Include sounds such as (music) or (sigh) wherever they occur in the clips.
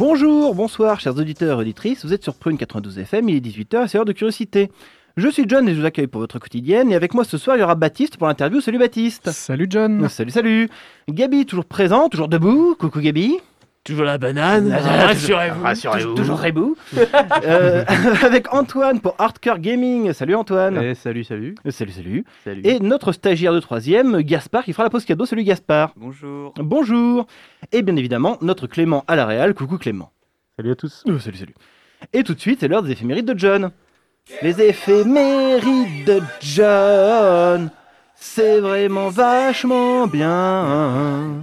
Bonjour, bonsoir, chers auditeurs et auditrices. Vous êtes sur Prune 92 FM, il est 18h, c'est l'heure de curiosité. Je suis John et je vous accueille pour votre quotidienne. Et avec moi ce soir, il y aura Baptiste pour l'interview. Salut Baptiste. Salut John. Salut, salut. Gabi, toujours présent, toujours debout. Coucou Gabi. Toujours la banane. Ah, Rassurez-vous. Rassurez-vous. Toujours debout. (laughs) Euh, avec Antoine pour Hardcore Gaming. Salut Antoine. Eh, salut, salut. Euh, Salut, salut. Salut. Et notre stagiaire de troisième, Gaspard, qui fera la pause cadeau. Salut Gaspard. bonjour. Bonjour. Et bien évidemment, notre Clément à la Réal. Coucou Clément. Salut à tous. Euh, salut, salut. Et tout de suite, c'est l'heure des éphémérides de John. Les éphémérides de John, c'est vraiment vachement bien.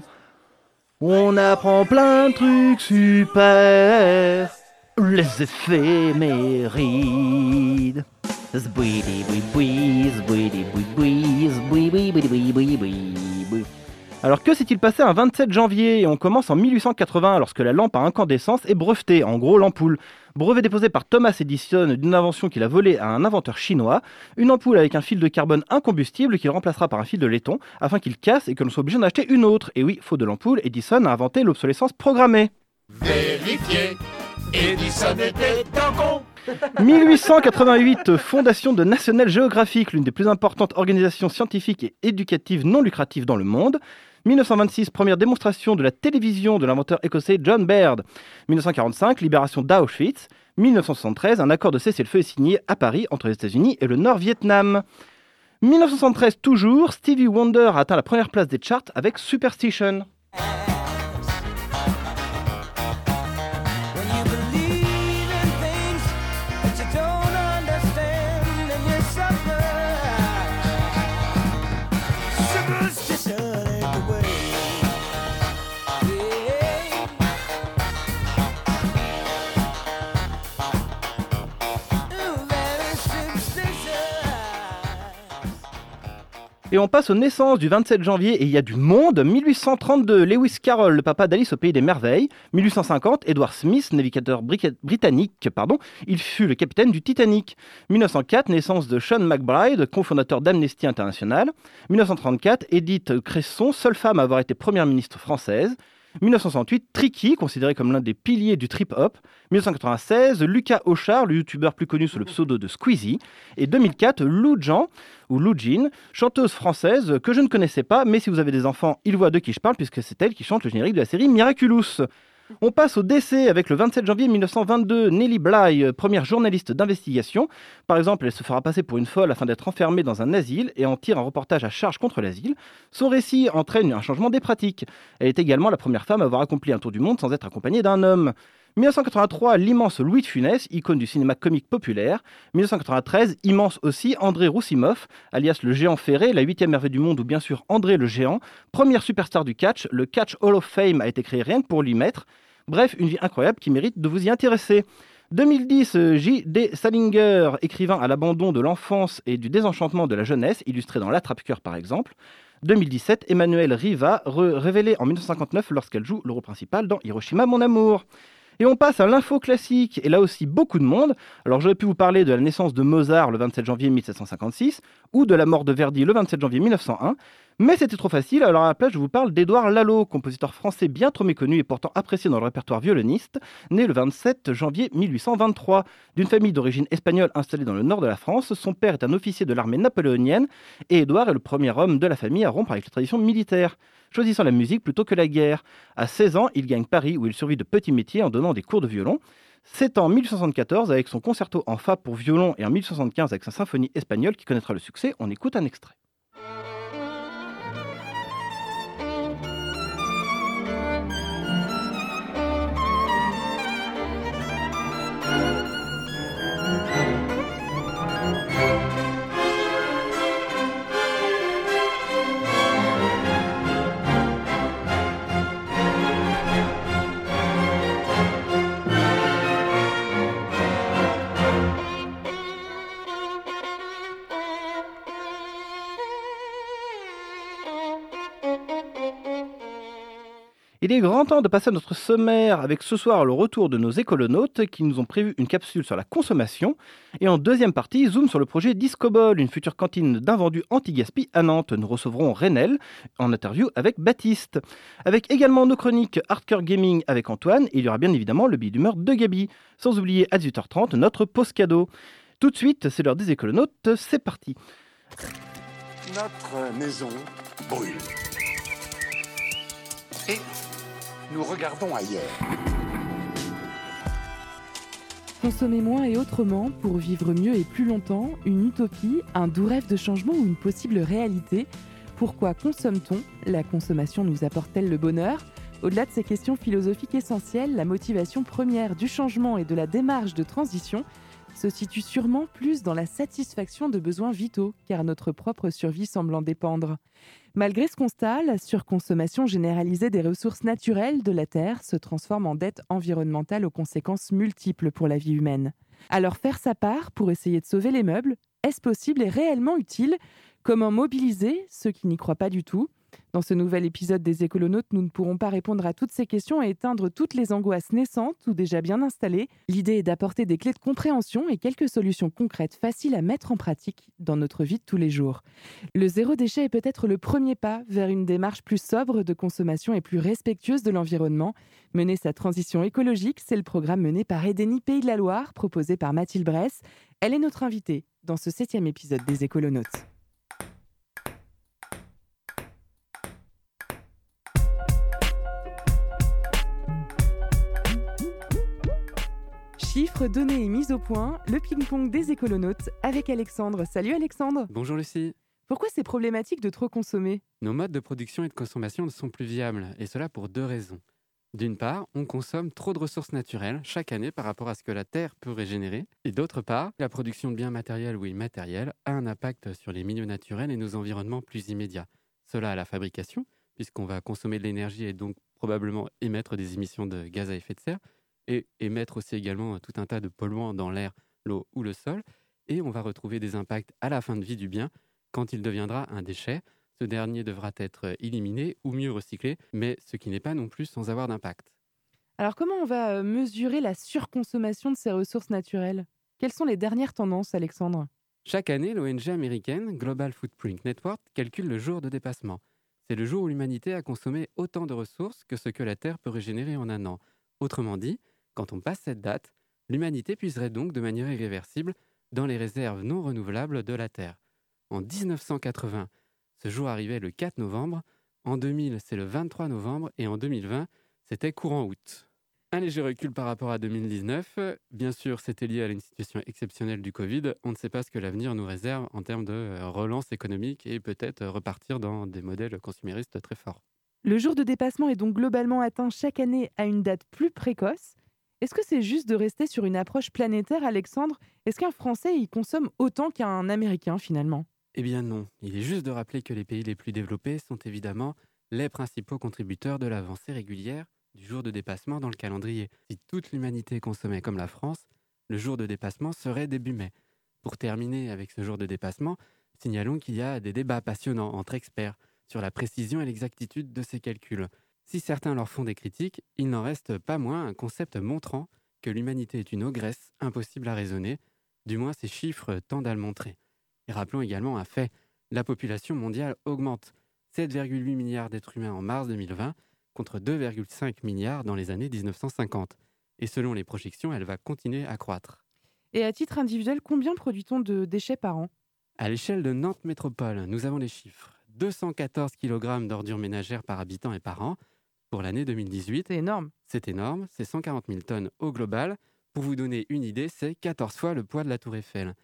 On apprend plein de trucs super. Les éphémérides. Zbouidi, boui, boui. Alors que s'est-il passé un 27 janvier? Et on commence en 1880 lorsque la lampe à incandescence est brevetée, en gros l'ampoule. Brevet déposé par Thomas Edison d'une invention qu'il a volée à un inventeur chinois, une ampoule avec un fil de carbone incombustible qu'il remplacera par un fil de laiton afin qu'il casse et que l'on soit obligé d'en acheter une autre. Et oui, faute de l'ampoule, Edison a inventé l'obsolescence programmée. Edison était un con 1888, fondation de National Geographic, l'une des plus importantes organisations scientifiques et éducatives non lucratives dans le monde. 1926, première démonstration de la télévision de l'inventeur écossais John Baird. 1945, libération d'Auschwitz. 1973, un accord de cessez-le-feu est signé à Paris entre les États-Unis et le Nord-Vietnam. 1973 toujours, Stevie Wonder atteint la première place des charts avec Superstition. Et on passe aux naissances du 27 janvier et il y a du monde. 1832, Lewis Carroll, le papa d'Alice au pays des merveilles. 1850, Edward Smith, navigateur britannique, pardon, il fut le capitaine du Titanic. 1904, naissance de Sean McBride, cofondateur d'Amnesty International. 1934, Edith Cresson, seule femme à avoir été première ministre française. 1968, Tricky, considéré comme l'un des piliers du trip-hop. 1996, Lucas Auchard, le youtubeur plus connu sous le pseudo de Squeezie. Et 2004, Lou Jean, ou Lou Jean, chanteuse française que je ne connaissais pas, mais si vous avez des enfants, ils voient de qui je parle, puisque c'est elle qui chante le générique de la série Miraculous. On passe au décès avec le 27 janvier 1922, Nelly Bly, euh, première journaliste d'investigation. Par exemple, elle se fera passer pour une folle afin d'être enfermée dans un asile et en tire un reportage à charge contre l'asile. Son récit entraîne un changement des pratiques. Elle est également la première femme à avoir accompli un tour du monde sans être accompagnée d'un homme. 1983, l'immense Louis de Funès, icône du cinéma comique populaire. 1993, immense aussi André Roussimoff, alias le géant ferré, la huitième merveille du monde ou bien sûr André le géant, première superstar du catch. Le Catch Hall of Fame a été créé rien que pour lui mettre. Bref, une vie incroyable qui mérite de vous y intéresser. 2010, euh, J.D. Salinger, écrivain à l'abandon de l'enfance et du désenchantement de la jeunesse, illustré dans L'Attrape-Cœur par exemple. 2017, Emmanuel Riva, révélée en 1959 lorsqu'elle joue le rôle principal dans Hiroshima, mon amour. Et on passe à l'info classique, et là aussi beaucoup de monde. Alors j'aurais pu vous parler de la naissance de Mozart le 27 janvier 1756, ou de la mort de Verdi le 27 janvier 1901, mais c'était trop facile, alors à la place je vous parle d'Édouard Lalo, compositeur français bien trop méconnu et pourtant apprécié dans le répertoire violoniste, né le 27 janvier 1823. D'une famille d'origine espagnole installée dans le nord de la France, son père est un officier de l'armée napoléonienne, et Édouard est le premier homme de la famille à rompre avec les traditions militaires choisissant la musique plutôt que la guerre. À 16 ans, il gagne Paris où il survit de petits métiers en donnant des cours de violon. C'est en 1874 avec son concerto en fa pour violon et en 1875 avec sa symphonie espagnole qui connaîtra le succès. On écoute un extrait. Il est grand temps de passer à notre sommaire avec ce soir le retour de nos écolonautes qui nous ont prévu une capsule sur la consommation. Et en deuxième partie, zoom sur le projet Discobol, une future cantine d'invendus anti-gaspi à Nantes. Nous recevrons Renel en interview avec Baptiste. Avec également nos chroniques Hardcore Gaming avec Antoine. Il y aura bien évidemment le billet d'humeur de Gabi. Sans oublier à 18h30 notre pause cadeau. Tout de suite, c'est l'heure des écolonautes. C'est parti. Notre maison brûle. Et nous regardons ailleurs. Consommer moins et autrement pour vivre mieux et plus longtemps, une utopie, un doux rêve de changement ou une possible réalité. Pourquoi consomme-t-on? La consommation nous apporte-t-elle le bonheur? Au-delà de ces questions philosophiques essentielles, la motivation première du changement et de la démarche de transition se situe sûrement plus dans la satisfaction de besoins vitaux, car notre propre survie semble en dépendre. Malgré ce constat, la surconsommation généralisée des ressources naturelles de la Terre se transforme en dette environnementale aux conséquences multiples pour la vie humaine. Alors faire sa part pour essayer de sauver les meubles, est-ce possible et réellement utile? Comment mobiliser ceux qui n'y croient pas du tout? Dans ce nouvel épisode des écolonautes, nous ne pourrons pas répondre à toutes ces questions et éteindre toutes les angoisses naissantes ou déjà bien installées. L'idée est d'apporter des clés de compréhension et quelques solutions concrètes faciles à mettre en pratique dans notre vie de tous les jours. Le zéro déchet est peut-être le premier pas vers une démarche plus sobre de consommation et plus respectueuse de l'environnement. Mener sa transition écologique, c'est le programme mené par Edeni Pays de la Loire, proposé par Mathilde Bress. Elle est notre invitée dans ce septième épisode des écolonautes. Chiffres, données et mise au point, le ping-pong des écolonautes avec Alexandre. Salut Alexandre Bonjour Lucie. Pourquoi c'est problématique de trop consommer? Nos modes de production et de consommation ne sont plus viables, et cela pour deux raisons. D'une part, on consomme trop de ressources naturelles chaque année par rapport à ce que la Terre peut régénérer, et d'autre part, la production de biens matériels ou immatériels a un impact sur les milieux naturels et nos environnements plus immédiats. Cela à la fabrication, puisqu'on va consommer de l'énergie et donc probablement émettre des émissions de gaz à effet de serre, et émettre aussi également tout un tas de polluants dans l'air, l'eau ou le sol, et on va retrouver des impacts à la fin de vie du bien quand il deviendra un déchet. Ce dernier devra être éliminé ou mieux recyclé, mais ce qui n'est pas non plus sans avoir d'impact. Alors comment on va euh, mesurer la surconsommation de ces ressources naturelles? Quelles sont les dernières tendances, Alexandre? Chaque année, l'ONG américaine Global Footprint Network calcule le jour de dépassement. C'est le jour où l'humanité a consommé autant de ressources que ce que la Terre peut régénérer en un an. Autrement dit, quand on passe cette date, l'humanité puiserait donc de manière irréversible dans les réserves non renouvelables de la Terre. En 1980, ce jour arrivait le 4 novembre, en 2000 c'est le 23 novembre et en 2020 c'était courant août. Un léger recul par rapport à 2019, bien sûr c'était lié à une situation exceptionnelle du Covid, on ne sait pas ce que l'avenir nous réserve en termes de euh, relance économique et peut-être euh, repartir dans des modèles consuméristes très forts. Le jour de dépassement est donc globalement atteint chaque année à une date plus précoce. Est-ce que c'est juste de rester sur une approche planétaire, Alexandre? Est-ce qu'un Français y consomme autant qu'un Américain finalement? Eh bien non, il est juste de rappeler que les pays les plus développés sont évidemment les principaux contributeurs de l'avancée régulière du jour de dépassement dans le calendrier. Si toute l'humanité consommait comme la France, le jour de dépassement serait début mai. Pour terminer avec ce jour de dépassement, signalons qu'il y a des débats passionnants entre experts sur la précision et l'exactitude de ces calculs. Si certains leur font des critiques, il n'en reste pas moins un concept montrant que l'humanité est une ogresse impossible à raisonner, du moins ces chiffres tendent à le montrer. Et rappelons également un fait, la population mondiale augmente, 7,8 milliards d'êtres humains en mars 2020 contre 2,5 milliards dans les années 1950. Et selon les projections, elle va continuer à croître. Et à titre individuel, combien produit-on de déchets par an? À l'échelle de Nantes Métropole, nous avons les chiffres. 214 kg d'ordures ménagères par habitant et par an, pour l'année 2018. C'est énorme. C'est énorme, c'est 140 000 tonnes au global. Pour vous donner une idée, c'est 14 fois le poids de la tour Eiffel.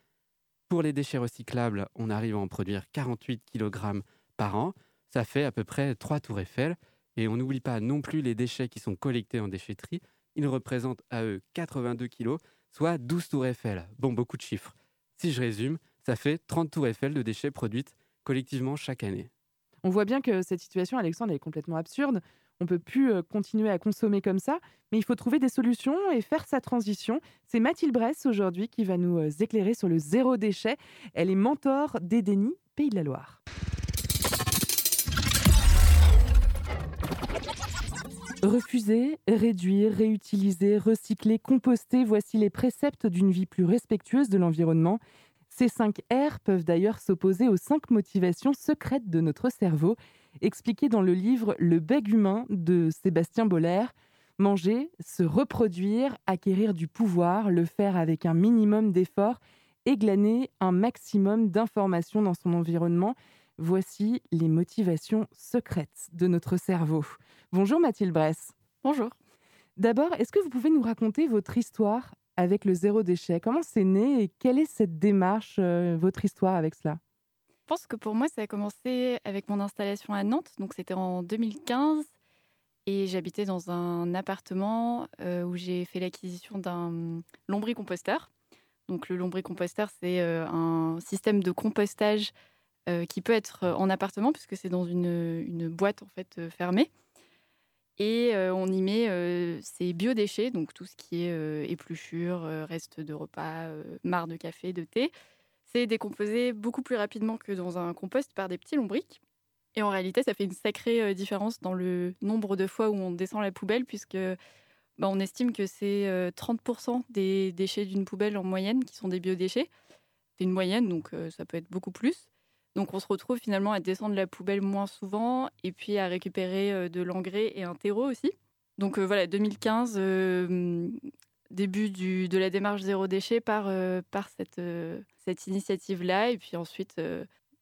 Pour les déchets recyclables, on arrive à en produire 48 kg par an. Ça fait à peu près 3 tours Eiffel. Et on n'oublie pas non plus les déchets qui sont collectés en déchetterie. Ils représentent à eux 82 kg, soit 12 tours Eiffel. Bon, beaucoup de chiffres. Si je résume, ça fait 30 tours Eiffel de déchets produites collectivement chaque année. On voit bien que cette situation, Alexandre, est complètement absurde. On peut plus euh, continuer à consommer comme ça, mais il faut trouver des solutions et faire sa transition. C'est Mathilde Bress aujourd'hui qui va nous euh, éclairer sur le zéro déchet. Elle est mentor d'Edeni, Pays de la Loire. Refuser, réduire, réutiliser, recycler, composter, voici les préceptes d'une vie plus respectueuse de l'environnement. Ces 5 R peuvent d'ailleurs s'opposer aux 5 motivations secrètes de notre cerveau, expliquées dans le livre Le beg humain de Sébastien Boller. Manger, se reproduire, acquérir du pouvoir, le faire avec un minimum d'efforts et glaner un maximum d'informations dans son environnement. Voici les motivations secrètes de notre cerveau. Bonjour Mathilde Bress. Bonjour. D'abord, est-ce que vous pouvez nous raconter votre histoire avec le zéro déchet? Comment c'est né et quelle est cette démarche, euh, votre histoire avec cela? Pense que pour moi, ça a commencé avec mon installation à Nantes. Donc, c'était en 2015. Et j'habitais dans un appartement euh, où j'ai fait l'acquisition d'un lombricomposteur. Donc, le lombricomposteur, c'est euh, un système de compostage euh, qui peut être en appartement, puisque c'est dans une, boîte en fait fermée. Et on y met ces biodéchets, donc tout ce qui est épluchures, restes de repas, marre de café, de thé. C'est décomposé beaucoup plus rapidement que dans un compost par des petits lombrics. Et en réalité, ça fait une sacrée différence dans le nombre de fois où on descend la poubelle, puisque bah, on estime que c'est 30% des déchets d'une poubelle en moyenne qui sont des biodéchets. C'est une moyenne, donc ça peut être beaucoup plus. Donc on se retrouve finalement à descendre la poubelle moins souvent et puis à récupérer de l'engrais et un terreau aussi. Donc voilà, 2015, euh, début du, de la démarche zéro déchet par, euh, par cette, euh, cette initiative-là. Et puis ensuite,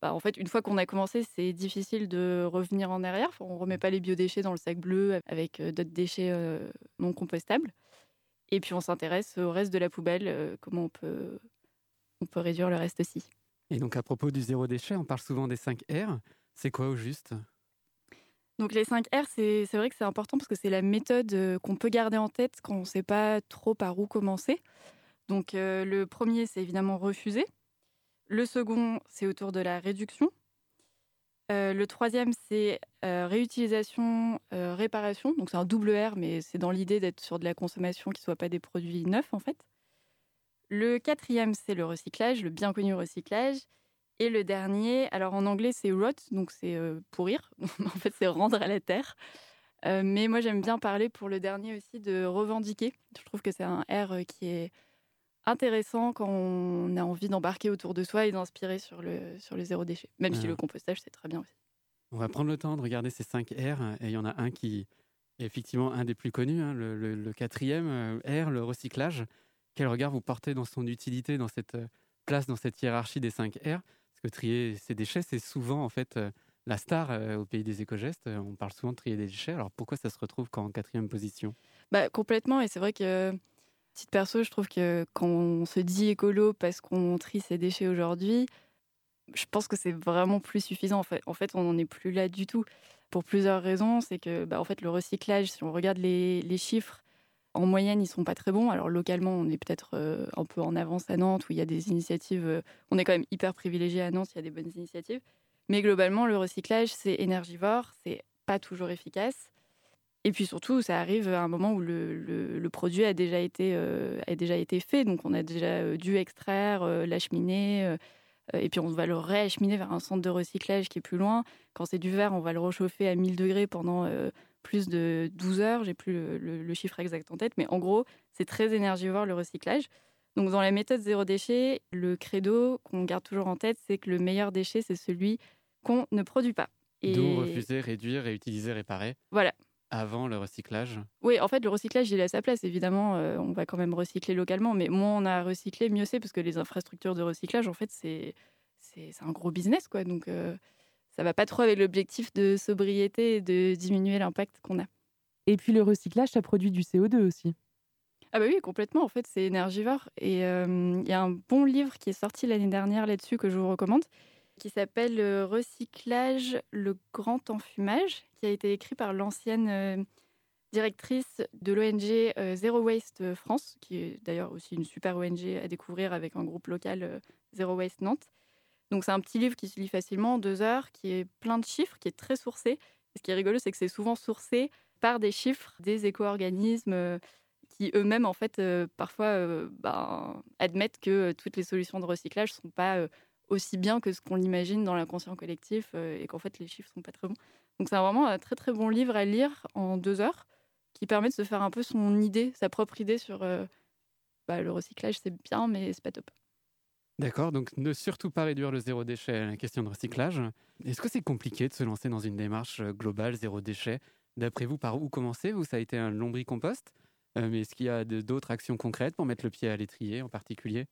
bah, en fait, une fois qu'on a commencé, c'est difficile de revenir en arrière. On ne remet pas les biodéchets dans le sac bleu avec d'autres déchets non compostables. Et puis on s'intéresse au reste de la poubelle, comment on peut, on peut réduire le reste aussi. Et donc à propos du zéro déchet, on parle souvent des 5 R. C'est quoi au juste? Donc les 5 R, c'est vrai que c'est important parce que c'est la méthode qu'on peut garder en tête quand on ne sait pas trop par où commencer. Donc euh, le premier, c'est évidemment refuser. Le second, c'est autour de la réduction. Euh, le troisième, c'est euh, réutilisation, euh, réparation. Donc c'est un double R, mais c'est dans l'idée d'être sur de la consommation qui ne soit pas des produits neufs en fait. Le quatrième, c'est le recyclage, le bien connu recyclage. Et le dernier, alors en anglais, c'est rot, donc c'est pourrir. (laughs) en fait, c'est rendre à la terre. Euh, mais moi, j'aime bien parler pour le dernier aussi de revendiquer. Je trouve que c'est un R qui est intéressant quand on a envie d'embarquer autour de soi et d'inspirer sur le, sur le zéro déchet. Même si le compostage, c'est très bien aussi. On va prendre le temps de regarder ces 5 R. Et il y en a un qui est effectivement un des plus connus, hein, le, le, le, quatrième R, le recyclage. Quel regard vous portez dans son utilité, dans cette place, dans cette hiérarchie des 5 R? Que trier ces déchets, c'est souvent en fait la star au pays des éco-gestes. On parle souvent de trier des déchets. Alors pourquoi ça se retrouve qu'en quatrième position? Bah, Complètement. Et c'est vrai que, petite perso, je trouve que quand on se dit écolo parce qu'on trie ses déchets aujourd'hui, je pense que c'est vraiment plus suffisant. En fait, en fait on n'en est plus là du tout. Pour plusieurs raisons. C'est que bah, en fait, le recyclage, si on regarde les, les chiffres, en moyenne, ils sont pas très bons. Alors localement, on est peut-être euh, un peu en avance à Nantes où il y a des initiatives. Euh, on est quand même hyper privilégié à Nantes, il y a des bonnes initiatives. Mais globalement, le recyclage, c'est énergivore, c'est pas toujours efficace. Et puis surtout, ça arrive à un moment où le, produit a déjà, été, euh, a déjà été fait. Donc on a déjà dû extraire, l'acheminer. et puis on va le réacheminer vers un centre de recyclage qui est plus loin. Quand c'est du verre, on va le réchauffer à 1000 degrés pendant plus de 12 heures, j'ai plus le, le, le, chiffre exact en tête, mais en gros, c'est très énergivore le recyclage. Donc dans la méthode zéro déchet, le credo qu'on garde toujours en tête, c'est que le meilleur déchet, c'est celui qu'on ne produit pas. Et... D'où refuser, réduire, réutiliser, réparer. Voilà. Avant le recyclage Oui, en fait, le recyclage, il à sa place. Évidemment, euh, on va quand même recycler localement, mais moins on a recyclé, mieux c'est, parce que les infrastructures de recyclage, en fait, c'est un gros business, quoi. Donc, euh, ça va pas trop avec l'objectif de sobriété et de diminuer l'impact qu'on a. Et puis le recyclage, ça produit du CO2 aussi. Ah bah oui, complètement. En fait, c'est énergivore. Et il euh, y a un bon livre qui est sorti l'année dernière là-dessus que je vous recommande, qui s'appelle Recyclage, le grand enfumage, qui a été écrit par l'ancienne euh, directrice de l'ONG euh, Zero Waste France, qui est d'ailleurs aussi une super ONG à découvrir avec un groupe local euh, Zero Waste Nantes. Donc c'est un petit livre qui se lit facilement en deux heures, qui est plein de chiffres, qui est très sourcé. Et ce qui est rigolo, c'est que c'est souvent sourcé par des chiffres des éco-organismes euh, qui eux-mêmes, en fait, euh, parfois euh, ben, admettent que toutes les solutions de recyclage ne sont pas aussi bien que ce qu'on l'imagine dans l'inconscient collectif et qu'en fait, les chiffres ne sont pas très bons. Donc c'est vraiment un très très bon livre à lire en deux heures. qui permet de se faire un peu son idée, sa propre idée sur bah, le recyclage, c'est bien, mais c'est pas top. D'accord, donc ne surtout pas réduire le zéro déchet à la question de recyclage. Est-ce que c'est compliqué de se lancer dans une démarche euh, globale zéro déchet? D'après vous, par où commencer? Vous, ça a été un lombricompost, euh, mais est-ce qu'il y a d'autres actions concrètes pour mettre le pied à l'étrier en particulier?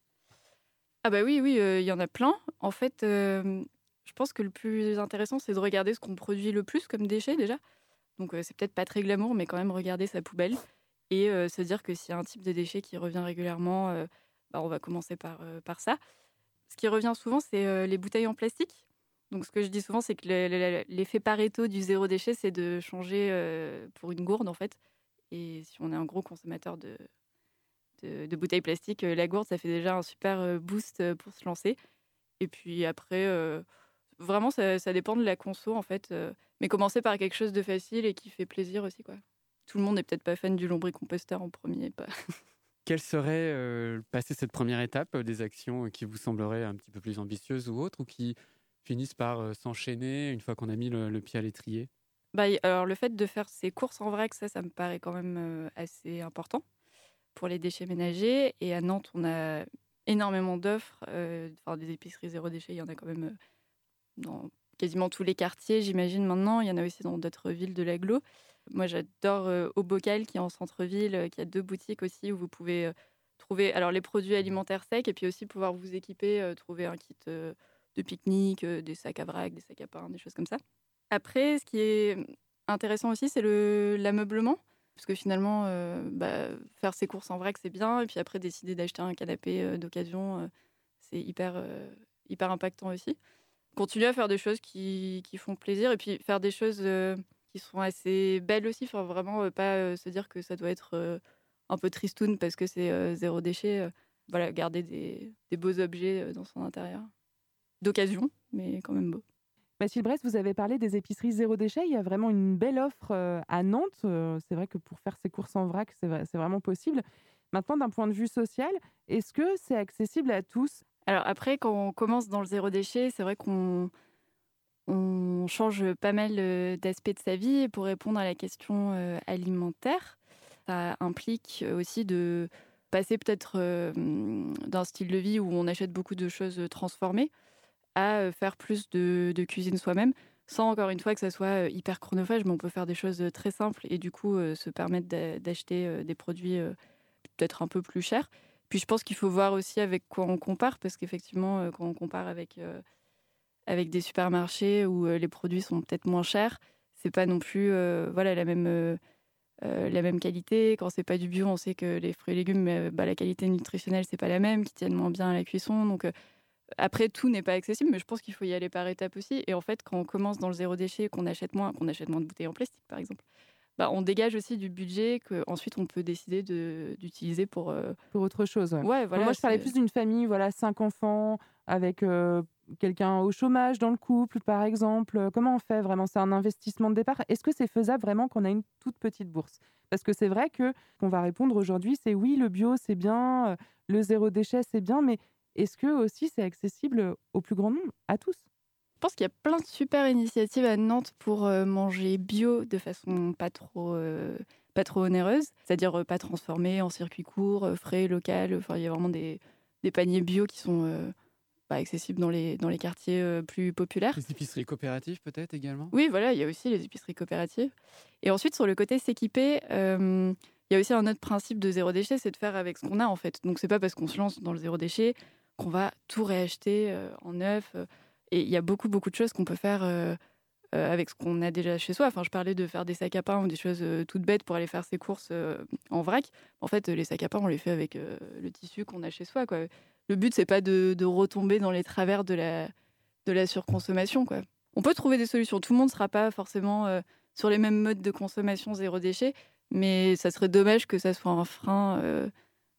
Ah bah oui, oui, euh, il y en a plein. En fait, euh, je pense que le plus intéressant, c'est de regarder ce qu'on produit le plus comme déchets déjà. Donc c'est peut-être pas très glamour, mais quand même regarder sa poubelle et se dire que s'il y a un type de déchet qui revient régulièrement, bah, on va commencer par, euh, par ça. Ce qui revient souvent, c'est euh, les bouteilles en plastique. Donc ce que je dis souvent, c'est que le- le- l'effet Pareto du zéro déchet, c'est de changer euh, pour une gourde en fait. Et si on est un gros consommateur de, bouteilles plastiques, la gourde, ça fait déjà un super boost pour se lancer. Et puis après, vraiment, ça, ça dépend de la conso en fait. mais commencer par quelque chose de facile et qui fait plaisir aussi, quoi. Tout le monde n'est peut-être pas fan du lombricomposteur en premier. Pas. (laughs) Quelle serait, euh, cette première étape, des actions qui vous sembleraient un petit peu plus ambitieuses ou autres, ou qui finissent par s'enchaîner une fois qu'on a mis le, pied à l'étrier? Bah, alors le fait de faire ses courses en vrac, ça, ça me paraît quand même assez important pour les déchets ménagers. Et à Nantes, on a énormément d'offres. Enfin, des épiceries zéro déchet, il y en a quand même dans quasiment tous les quartiers, j'imagine maintenant. Il y en a aussi dans d'autres villes de l'agglo. Moi, j'adore Au Bocal, qui est en centre-ville, qui a deux boutiques aussi où vous pouvez trouver alors les produits alimentaires secs et puis aussi pouvoir vous équiper, trouver un kit de pique-nique, des sacs à vrac, des sacs à pain, des choses comme ça. Après, ce qui est intéressant aussi, c'est le- l'ameublement. Parce que finalement, euh, bah, faire ses courses en vrac, c'est bien. Et puis après, décider d'acheter un canapé euh, d'occasion, euh, c'est hyper, hyper impactant aussi. Continuer à faire des choses qui, qui font plaisir et puis faire des choses qui sont assez belles aussi. Enfin, vraiment, pas se dire que ça doit être un peu tristoun parce que c'est zéro déchet. voilà, garder des, des beaux objets dans son intérieur. D'occasion, mais quand même beau. Mathilde Brest, vous avez parlé des épiceries zéro déchet. Il y a vraiment une belle offre à Nantes. C'est vrai que pour faire ses courses en vrac, c'est vrai- c'est vraiment possible. Maintenant, d'un point de vue social, est-ce que c'est accessible à tous? Alors après, quand on commence dans le zéro déchet, c'est vrai qu'on on change pas mal euh, d'aspects de sa vie pour répondre à la question euh, alimentaire. Ça implique aussi de passer peut-être euh, d'un style de vie où on achète beaucoup de choses transformées à euh, faire plus de, de cuisine soi-même, sans encore une fois que ça soit euh, hyper chronophage, mais on peut faire des choses euh, très simples et du coup euh, se permettre d'a- d'acheter euh, des produits euh, peut-être un peu plus chers. Puis je pense qu'il faut voir aussi avec quoi on compare, parce qu'effectivement, euh, quand on compare avec, euh, avec des supermarchés où euh, les produits sont peut-être moins chers, c'est pas non plus euh, voilà, la, même, euh, la même qualité. Quand c'est pas du bio, on sait que les fruits et légumes, bah, la qualité nutritionnelle, c'est pas la même, qui tiennent moins bien à la cuisson. Donc après, tout n'est pas accessible, mais je pense qu'il faut y aller par étapes aussi. Et en fait, quand on commence dans le zéro déchet, qu'on achète moins, qu'on achète moins de bouteilles en plastique, par exemple, bah, on dégage aussi du budget qu'ensuite on peut décider de- d'utiliser pour. euh, pour autre chose ouais. Ouais, voilà. Moi, je parlais plus d'une famille, voilà, cinq enfants, avec euh, quelqu'un au chômage dans le couple, par exemple. Euh, Comment on fait vraiment? C'est un investissement de départ? Est-ce que c'est faisable vraiment qu'on a une toute petite bourse? Parce que c'est vrai que qu'on va répondre aujourd'hui, c'est oui, le bio, c'est bien, euh, le zéro déchet, c'est bien, mais est-ce que aussi c'est accessible au plus grand nombre, à tous? Je pense qu'il y a plein de super initiatives à Nantes pour euh, manger bio de façon pas trop, pas trop onéreuse, c'est-à-dire pas transformé en circuit court, frais, local. Enfin, il y a vraiment des, paniers bio qui sont pas accessibles dans les, dans les quartiers euh, plus populaires. Les épiceries coopératives peut-être également? Oui, voilà, il y a aussi les épiceries coopératives. Et ensuite, sur le côté s'équiper, euh, il y a aussi un autre principe de zéro déchet, c'est de faire avec ce qu'on a en fait. Donc, c'est pas parce qu'on se lance dans le zéro déchet qu'on va tout réacheter euh, en neuf. et il y a beaucoup, beaucoup de choses qu'on peut faire euh, avec ce qu'on a déjà chez soi. Enfin, je parlais de faire des sacs à pain ou des choses toutes bêtes pour aller faire ses courses en vrac. En fait, les sacs à pain, on les fait avec le tissu qu'on a chez soi. Quoi. Le but, c'est pas de, retomber dans les travers de la, surconsommation. Quoi. On peut trouver des solutions. Tout le monde ne sera pas forcément euh, sur les mêmes modes de consommation zéro déchet, mais ça serait dommage que ça soit un frein euh,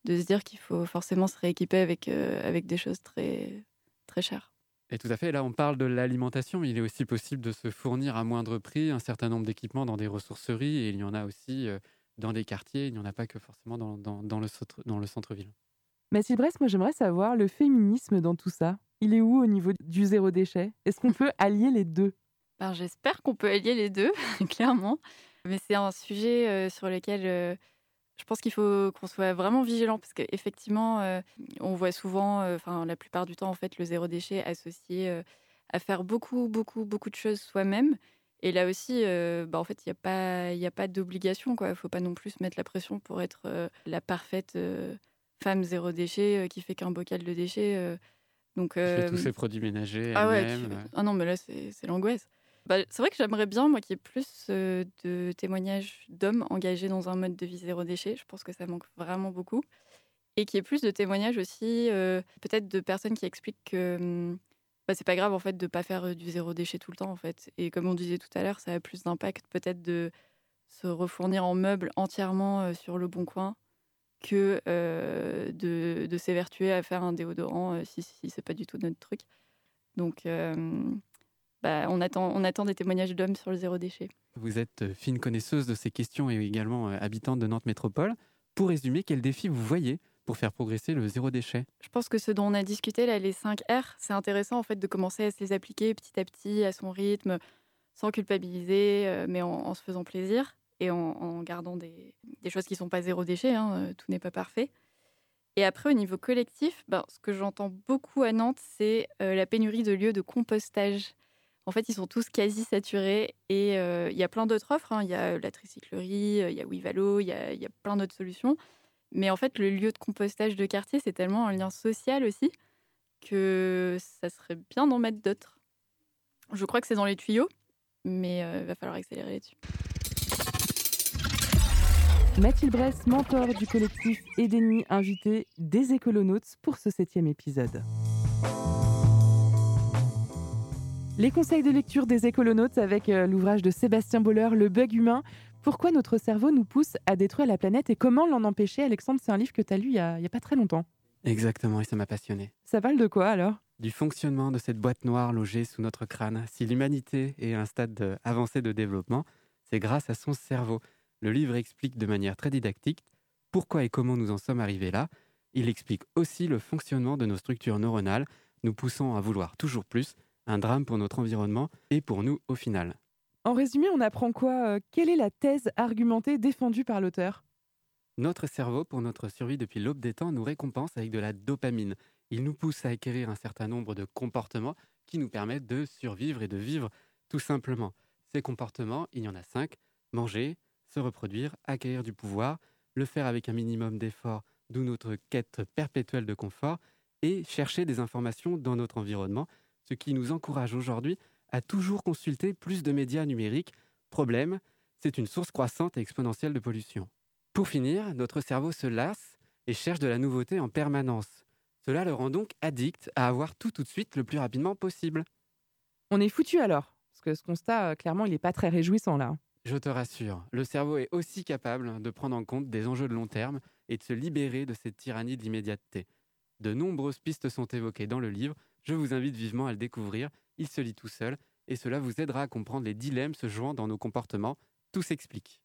de se dire qu'il faut forcément se rééquiper avec, euh, avec des choses très, très chères. Et tout à fait, là on parle de l'alimentation, mais il est aussi possible de se fournir à moindre prix un certain nombre d'équipements dans des ressourceries, et il y en a aussi dans des quartiers, il n'y en a pas que forcément dans le centre-ville. Mathilde Brest, moi j'aimerais savoir le féminisme dans tout ça. Il est où au niveau du zéro déchet? Est-ce qu'on peut (laughs) allier les deux? Ben, J'espère qu'on peut allier les deux, (laughs) clairement. Mais c'est un sujet euh, sur lequel euh, je pense qu'il faut qu'on soit vraiment vigilant parce qu'effectivement, euh, on voit souvent, euh, enfin la plupart du temps, en fait, le zéro déchet associé à faire beaucoup, beaucoup, beaucoup de choses soi-même. Et là aussi, euh, bah, en fait, il n'y a pas, a pas d'obligation. Il ne faut pas non plus mettre la pression pour être euh, la parfaite euh, femme zéro déchet euh, qui fait qu'un bocal de déchets. euh. donc, Qui fait euh, tous produits ménagers ah ouais, euh. ah non, mais là, c'est l'angoisse. Bah, c'est vrai que j'aimerais bien, moi, qu'il y ait plus euh, de témoignages d'hommes engagés dans un mode de vie zéro déchet. Je pense que ça manque vraiment beaucoup. Et qu'il y ait plus de témoignages aussi, euh, peut-être de personnes qui expliquent que hum, bah, c'est pas grave, en fait, de pas faire euh, du zéro déchet tout le temps, en fait. Et comme on disait tout à l'heure, ça a plus d'impact, peut-être, de se refournir en meubles entièrement euh, sur le bon coin que euh, de, de s'évertuer à faire un déodorant euh, si, si c'est pas du tout notre truc. Donc, euh, bah, on, attend, on attend des témoignages d'hommes sur le zéro déchet. Vous êtes fine connaisseuse de ces questions et également euh, habitante de Nantes Métropole. Pour résumer, quels défis vous voyez pour faire progresser le zéro déchet? Je pense que ce dont on a discuté, là, les 5 R, c'est intéressant en fait de commencer à se les appliquer petit à petit, à son rythme, sans culpabiliser, euh, mais en, en se faisant plaisir et en, gardant des, choses qui ne sont pas zéro déchet. hein, euh, tout n'est pas parfait. Et après, au niveau collectif, ben, ce que j'entends beaucoup à Nantes, c'est euh, la pénurie de lieux de compostage. En fait, ils sont tous quasi saturés et euh, il y a plein d'autres offres. hein. Il y a la tricyclerie, il y a Wivalo, il y a plein d'autres solutions. Mais en fait, le lieu de compostage de quartier, c'est tellement un lien social aussi que ça serait bien d'en mettre d'autres. Je crois que c'est dans les tuyaux, mais il va falloir accélérer là-dessus. Mathilde Bress, mentor du collectif Edeni, invité des écolonautes pour ce septième épisode. Les conseils de lecture des écolonautes avec euh, l'ouvrage de Sébastien Boller, Le bug humain. Pourquoi notre cerveau nous pousse à détruire la planète et comment l'en empêcher? Alexandre, c'est un livre que tu as lu il y a, pas très longtemps. Exactement, et ça m'a passionné. Ça parle de quoi alors? Du fonctionnement de cette boîte noire logée sous notre crâne. Si l'humanité est à un stade de- avancé de développement, c'est grâce à son cerveau. Le livre explique de manière très didactique pourquoi et comment nous en sommes arrivés là. Il explique aussi le fonctionnement de nos structures neuronales, nous poussant à vouloir toujours plus, un drame pour notre environnement et pour nous au final. En résumé, on apprend quoi euh, Quelle est la thèse argumentée défendue par l'auteur? Notre cerveau, pour notre survie depuis l'aube des temps, nous récompense avec de la dopamine. Il nous pousse à acquérir un certain nombre de comportements qui nous permettent de survivre et de vivre tout simplement. Ces comportements, il y en a cinq. Manger, se reproduire, acquérir du pouvoir, le faire avec un minimum d'effort, d'où notre quête perpétuelle de confort, et chercher des informations dans notre environnement, ce qui nous encourage aujourd'hui à toujours consulter plus de médias numériques. Problème, c'est une source croissante et exponentielle de pollution. Pour finir, notre cerveau se lasse et cherche de la nouveauté en permanence. Cela le rend donc addict à avoir tout tout de suite le plus rapidement possible. On est foutu alors Parce que ce constat, euh, clairement, il n'est pas très réjouissant là. Je te rassure, le cerveau est aussi capable de prendre en compte des enjeux de long terme et de se libérer de cette tyrannie de l'immédiateté. De nombreuses pistes sont évoquées dans le livre, je vous invite vivement à le découvrir, il se lit tout seul, et cela vous aidera à comprendre les dilemmes se jouant dans nos comportements, tout s'explique.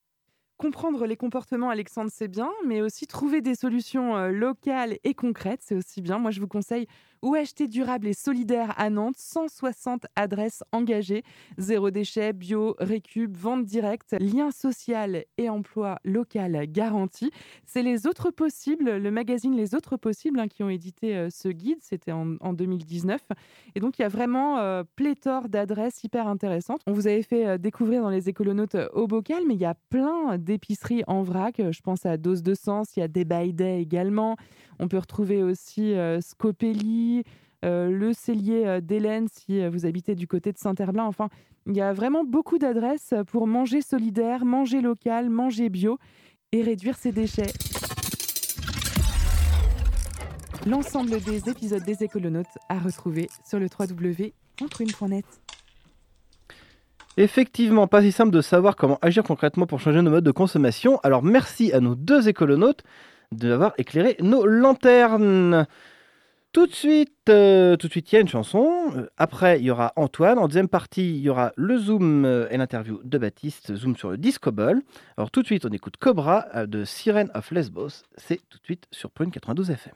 Comprendre les comportements, Alexandre, c'est bien, mais aussi trouver des solutions euh, locales et concrètes, c'est aussi bien. Moi, je vous conseille Où acheter durable et solidaire à Nantes, 160 adresses engagées, zéro déchet, bio, récup, vente directe, lien social et emploi local garanti. C'est les autres possibles, le magazine Les autres possibles hein, qui ont édité euh, ce guide, c'était en, en 2019. Et donc, il y a vraiment euh, pléthore d'adresses hyper intéressantes. On vous avait fait découvrir dans les écolonautes au bocal, mais il y a plein d'épiceries en vrac. Euh, Je pense à Dose de Sens, il y a des by Day également. On peut retrouver aussi euh, Scopelli, euh, le cellier d'Hélène si vous habitez du côté de Saint-Herblain. Enfin, il y a vraiment beaucoup d'adresses pour manger solidaire, manger local, manger bio et réduire ses déchets. L'ensemble des épisodes des écolonautes à retrouver sur le www.contrune.net. Effectivement, pas si simple de savoir comment agir concrètement pour changer nos modes de consommation. Alors merci à nos deux écolonautes d'avoir éclairé nos lanternes. Tout de suite, euh, tout de suite, il y a une chanson. Euh, Après, il y aura Antoine. En deuxième partie, il y aura le zoom euh, et l'interview de Baptiste. Zoom sur le disco ball. Alors tout de suite, on écoute Cobra de Siren of Lesbos. C'est tout de suite sur Prune 92 FM.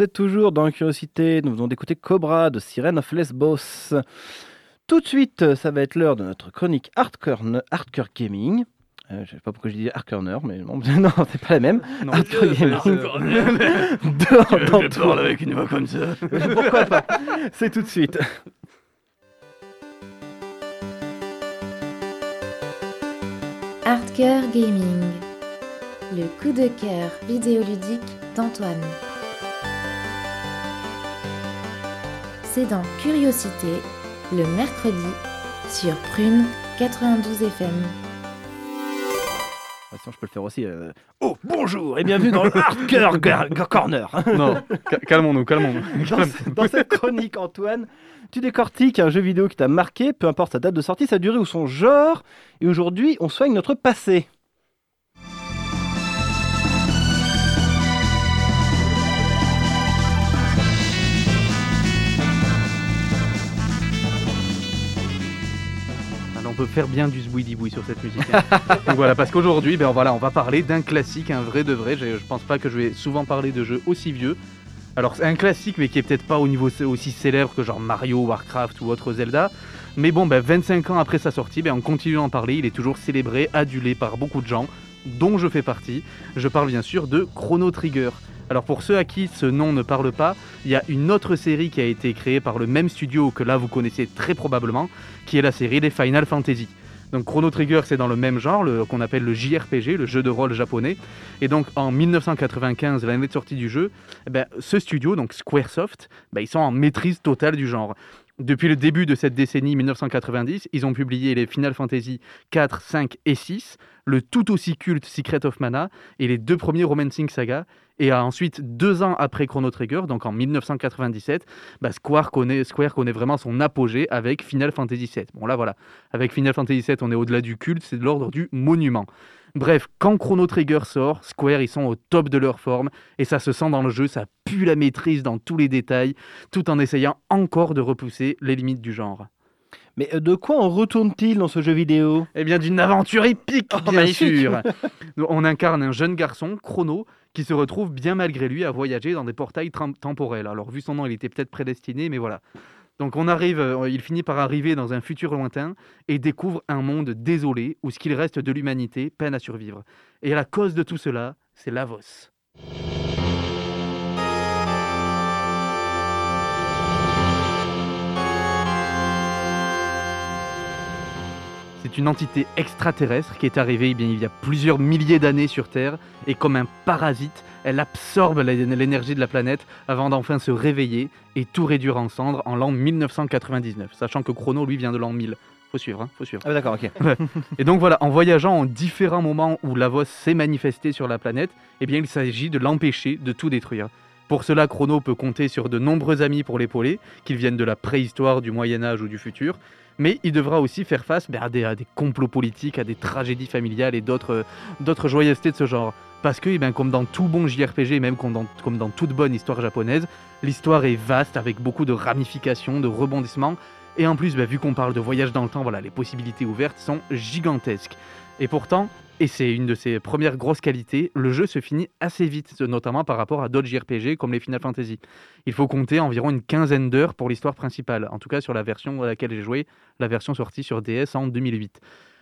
Vous êtes toujours dans Curiosité, nous venons d'écouter Cobra de Sirène of Lesbos. Tout de suite, ça va être l'heure de notre chronique Hardcore, hardcore Gaming. Euh, je sais pas pourquoi je dis Hardcore, mais bon, (laughs) non, c'est pas la même. Non, Hardcore Gaming. (laughs) Dans tout. avec une voix comme ça. (laughs) Pourquoi pas? C'est tout de suite. Hardcore Gaming, le coup de cœur vidéoludique d'Antoine. C'est dans Curiosité, le mercredi, sur Prune 92 FM. Sinon, je peux le faire aussi. euh, Oh, bonjour et bienvenue dans le Hardcore Gar- Corner. Non, ca- calmons-nous, calmons-nous. Dans, dans cette chronique, Antoine, tu décortiques un jeu vidéo qui t'a marqué, peu importe sa date de sortie, sa durée ou son genre. Et aujourd'hui, on soigne notre passé. Peut faire bien du zbouidiboui sur cette musique. hein. (laughs) Donc voilà, parce qu'aujourd'hui, ben voilà, on va parler d'un classique, un vrai de vrai. Je, je pense pas que je vais souvent parler de jeux aussi vieux. Alors c'est un classique, mais qui est peut-être pas au niveau aussi célèbre que genre Mario, Warcraft ou autre Zelda. Mais bon, ben 25 ans après sa sortie, ben on continue d'en parler. Il est toujours célébré, adulé par beaucoup de gens, dont je fais partie. Je parle bien sûr de Chrono Trigger. Alors pour ceux à qui ce nom ne parle pas, il y a une autre série qui a été créée par le même studio que là vous connaissez très probablement, qui est la série des Final Fantasy. Donc Chrono Trigger c'est dans le même genre, qu'on appelle le JRPG, le jeu de rôle japonais. Et donc en 1995, l'année de sortie du jeu, eh ben, ce studio, donc Squaresoft, ben, ils sont en maîtrise totale du genre. Depuis le début de cette décennie 1990, ils ont publié les Final Fantasy 4, 5 et 6, le tout aussi culte Secret of Mana et les deux premiers Romancing Saga. Et ensuite, deux ans après Chrono Trigger, donc en 1997, bah, Square, connaît, Square connaît vraiment son apogée avec Final Fantasy VII. Bon là voilà, avec Final Fantasy VII, on est au-delà du culte, c'est de l'ordre du monument. Bref, quand Chrono Trigger sort, Square ils sont au top de leur forme et ça se sent dans le jeu, ça pue la maîtrise dans tous les détails, tout en essayant encore de repousser les limites du genre. Mais euh, de quoi on retourne-t-il dans ce jeu vidéo? Eh bien, d'une aventure épique, Oh, bien sûr. (laughs) On incarne un jeune garçon, Chrono, qui se retrouve bien malgré lui à voyager dans des portails temporels. Alors, vu son nom, il était peut-être prédestiné, mais voilà. Donc, on arrive, euh, il finit par arriver dans un futur lointain et découvre un monde désolé où ce qu'il reste de l'humanité peine à survivre. Et la cause de tout cela, c'est Lavos. C'est une entité extraterrestre qui est arrivée eh bien, il y a plusieurs milliers d'années sur Terre et comme un parasite, elle absorbe l'é- l'énergie de la planète avant d'enfin se réveiller et tout réduire en cendres en l'an 1999, sachant que Chrono lui vient de l'an 1000. Faut suivre, hein, faut suivre. Ah, d'accord, ok. (laughs) Et donc voilà, en voyageant en différents moments où Lavos s'est manifesté sur la planète, eh bien il s'agit de l'empêcher de tout détruire. Pour cela, Chrono peut compter sur de nombreux amis pour l'épauler, qu'ils viennent de la préhistoire, du Moyen Âge ou du futur, mais il devra aussi faire face ben, à, des, à des complots politiques, à des tragédies familiales et d'autres d'autres joyeusetés de ce genre. Parce que, eh ben, comme dans tout bon JRPG, même comme dans, toute bonne histoire japonaise, l'histoire est vaste avec beaucoup de ramifications, de rebondissements, et en plus, ben, vu qu'on parle de voyage dans le temps, voilà, les possibilités ouvertes sont gigantesques. Et pourtant, et c'est une de ses premières grosses qualités, le jeu se finit assez vite, notamment par rapport à d'autres JRPG comme les Final Fantasy. Il faut compter environ une quinzaine d'heures pour l'histoire principale, en tout cas sur la version à laquelle j'ai joué, la version sortie sur DS en 2008.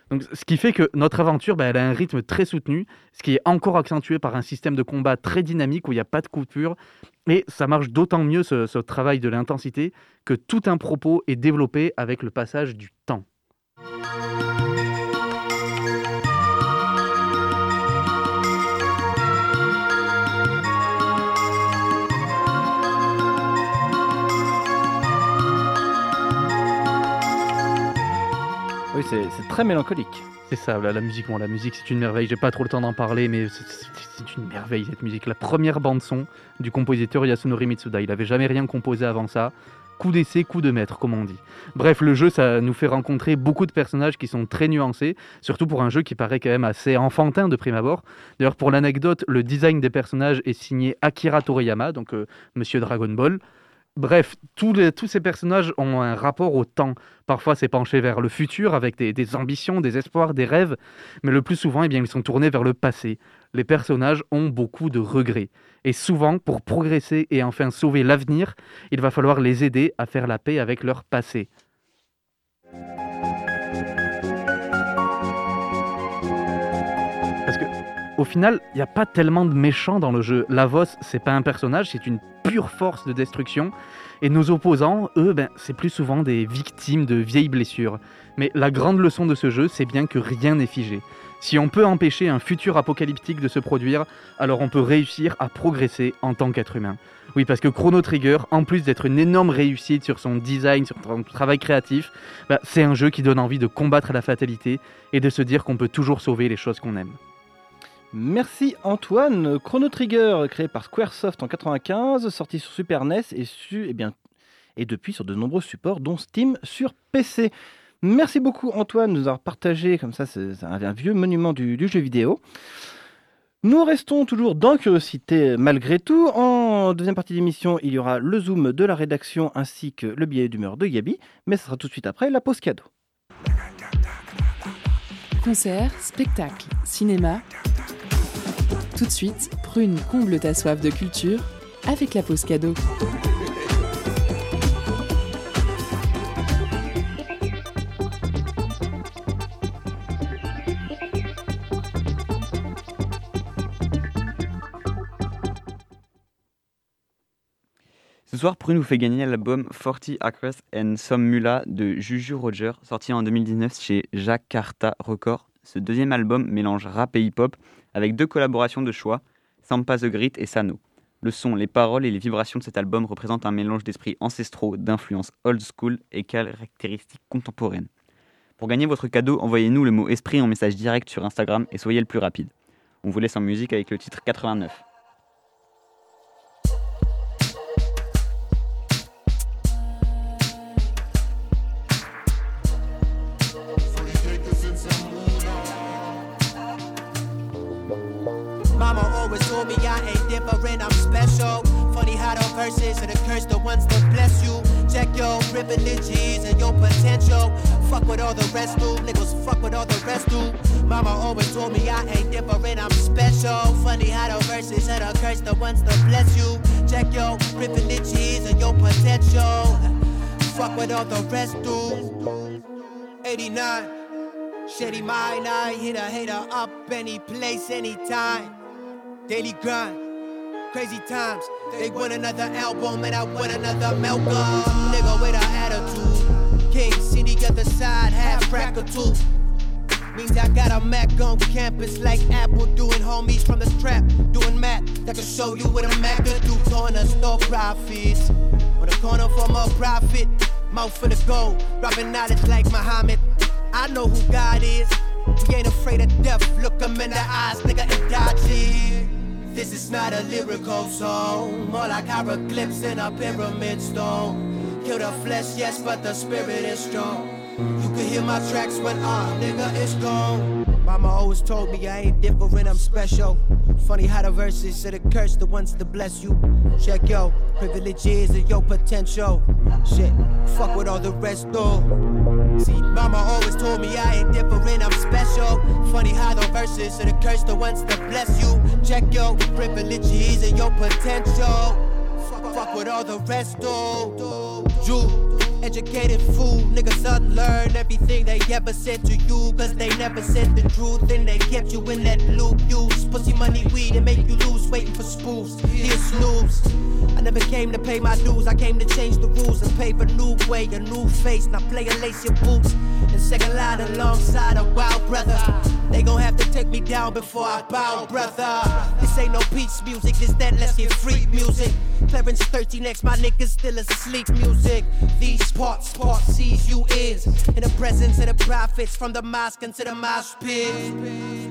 Donc, ce qui fait que notre aventure, ben, elle a un rythme très soutenu, ce qui est encore accentué par un système de combat très dynamique où il n'y a pas de coupure. Et ça marche d'autant mieux ce travail de l'intensité que tout un propos est développé avec le passage du temps. Oui, c'est très mélancolique. C'est ça, la, musique, bon, la musique c'est une merveille, j'ai pas trop le temps d'en parler, mais c'est une merveille cette musique. La première bande-son du compositeur Yasunori Mitsuda, il avait jamais rien composé avant ça. Coup d'essai, coup de maître, comme on dit. Bref, le jeu, ça nous fait rencontrer beaucoup de personnages qui sont très nuancés, surtout pour un jeu qui paraît quand même assez enfantin de prime abord. D'ailleurs, pour l'anecdote, le design des personnages est signé Akira Toriyama, donc euh, Monsieur Dragon Ball. Bref, tous, ces personnages ont un rapport au temps. Parfois, c'est penché vers le futur avec des, ambitions, des espoirs, des rêves, mais le plus souvent, eh ils sont tournés vers le passé. Les personnages ont beaucoup de regrets. Et souvent, pour progresser et enfin sauver l'avenir, il va falloir les aider à faire la paix avec leur passé. Parce que, au final, il n'y a pas tellement de méchants dans le jeu. Lavos, c'est pas un personnage, c'est une pure force de destruction. Et nos opposants, eux, ben, c'est plus souvent des victimes de vieilles blessures. Mais la grande leçon de ce jeu, c'est bien que rien n'est figé. Si on peut empêcher un futur apocalyptique de se produire, alors on peut réussir à progresser en tant qu'être humain. Oui, parce que Chrono Trigger, en plus d'être une énorme réussite sur son design, sur son travail créatif, bah, c'est un jeu qui donne envie de combattre la fatalité et de se dire qu'on peut toujours sauver les choses qu'on aime. Merci Antoine. Chrono Trigger, créé par Squaresoft en 95, sorti sur Super NES et, su, et, bien, et depuis sur de nombreux supports, dont Steam sur PC. Merci beaucoup Antoine de nous avoir partagé comme ça c'est un, vieux monument du, du jeu vidéo. Nous restons toujours dans Curiosité malgré tout. En deuxième partie d'émission, il y aura le zoom de la rédaction ainsi que le billet d'humeur de Gabi, mais ce sera tout de suite après la pause cadeau. Concerts, spectacles, cinéma. Tout de suite, Prune comble ta soif de culture avec la pause cadeau. Ce soir, Prune vous fait gagner l'album 40 Acres and Some Mula de Juju Roger, sorti en 2019 chez Jakarta Records. Ce deuxième album mélange rap et hip-hop avec deux collaborations de choix, Sampa the Grit et Sano. Le son, les paroles et les vibrations de cet album représentent un mélange d'esprits ancestraux, d'influences old school et caractéristiques contemporaines. Pour gagner votre cadeau, envoyez-nous le mot esprit en message direct sur Instagram et soyez le plus rapide. On vous laisse en musique avec le titre 89. Mind, I hit a hater up any place, anytime. Daily grind, crazy times. They want another album and I want another Malcolm. Nigga with an attitude. King, see the other side, half cracker too. Means I got a Mac on campus like Apple doing homies from the strap. Doing math that can show you what a Mac could do. Corner store profits. On the corner for more profit. Mouth full of gold. Dropping knowledge like Muhammad. I know who God is. We ain't afraid of death. Look him in the eyes, nigga, and dodge it. This is not a lyrical song. More like hieroglyphs in a pyramid stone. Kill the flesh, yes, but the spirit is strong. You can hear my tracks when ah, nigga, is gone. Mama always told me I ain't different, I'm special. Funny how the verses say the curse, the ones to bless you. Check yo, privileges and your potential. Shit, fuck with all the rest do. See, mama always told me I ain't different, I'm special. Funny how the verses say the curse, the ones to bless you. Check yo, privileges and your potential. Fuck, what all the rest do. Jew. Educated fool, niggas unlearn everything they ever said to you. Cause they never said the truth and they kept you in that loop. Use pussy money, weed, and make you lose, waiting for spoofs. Here snooze. I never came to pay my dues, I came to change the rules and pave a new way, a new face. Now play and lace your boots. And second line alongside a wild brother. They gon' have to take me down before I bow, brother. This ain't no peace music, this that let's get free music. Clarence 13X, my niggas still asleep music. These parts, part sees you is. In the presence of the prophets, from the mosque into the mosh pit.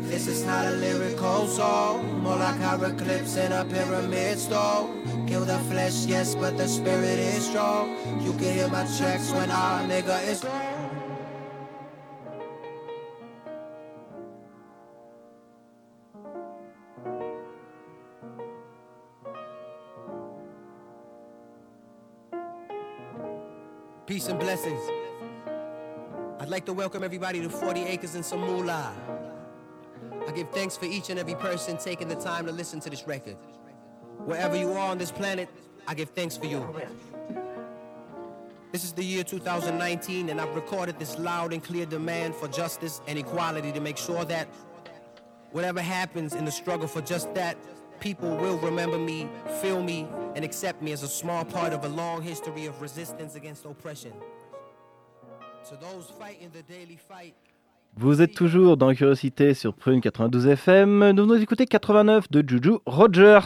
This is not a lyrical song, more like hieroglyphs in a pyramid stone. Kill the flesh, yes, but the spirit is strong. You can hear my tracks when our nigga is Peace and blessings. I'd like to welcome everybody to 40 Acres and some. I give thanks for each and every person taking the time to listen to this record. Wherever you are on this planet, I give thanks for you. This is the year 2019, and I've recorded this loud and clear demand for justice and equality to make sure that whatever happens in the struggle for just that, people will remember me, feel me, and accept me as a small part of a long history of resistance against oppression. Vous êtes toujours dans Curiosité sur Prune 92 FM. Nous venons d'écouter 89 de Juju Rogers.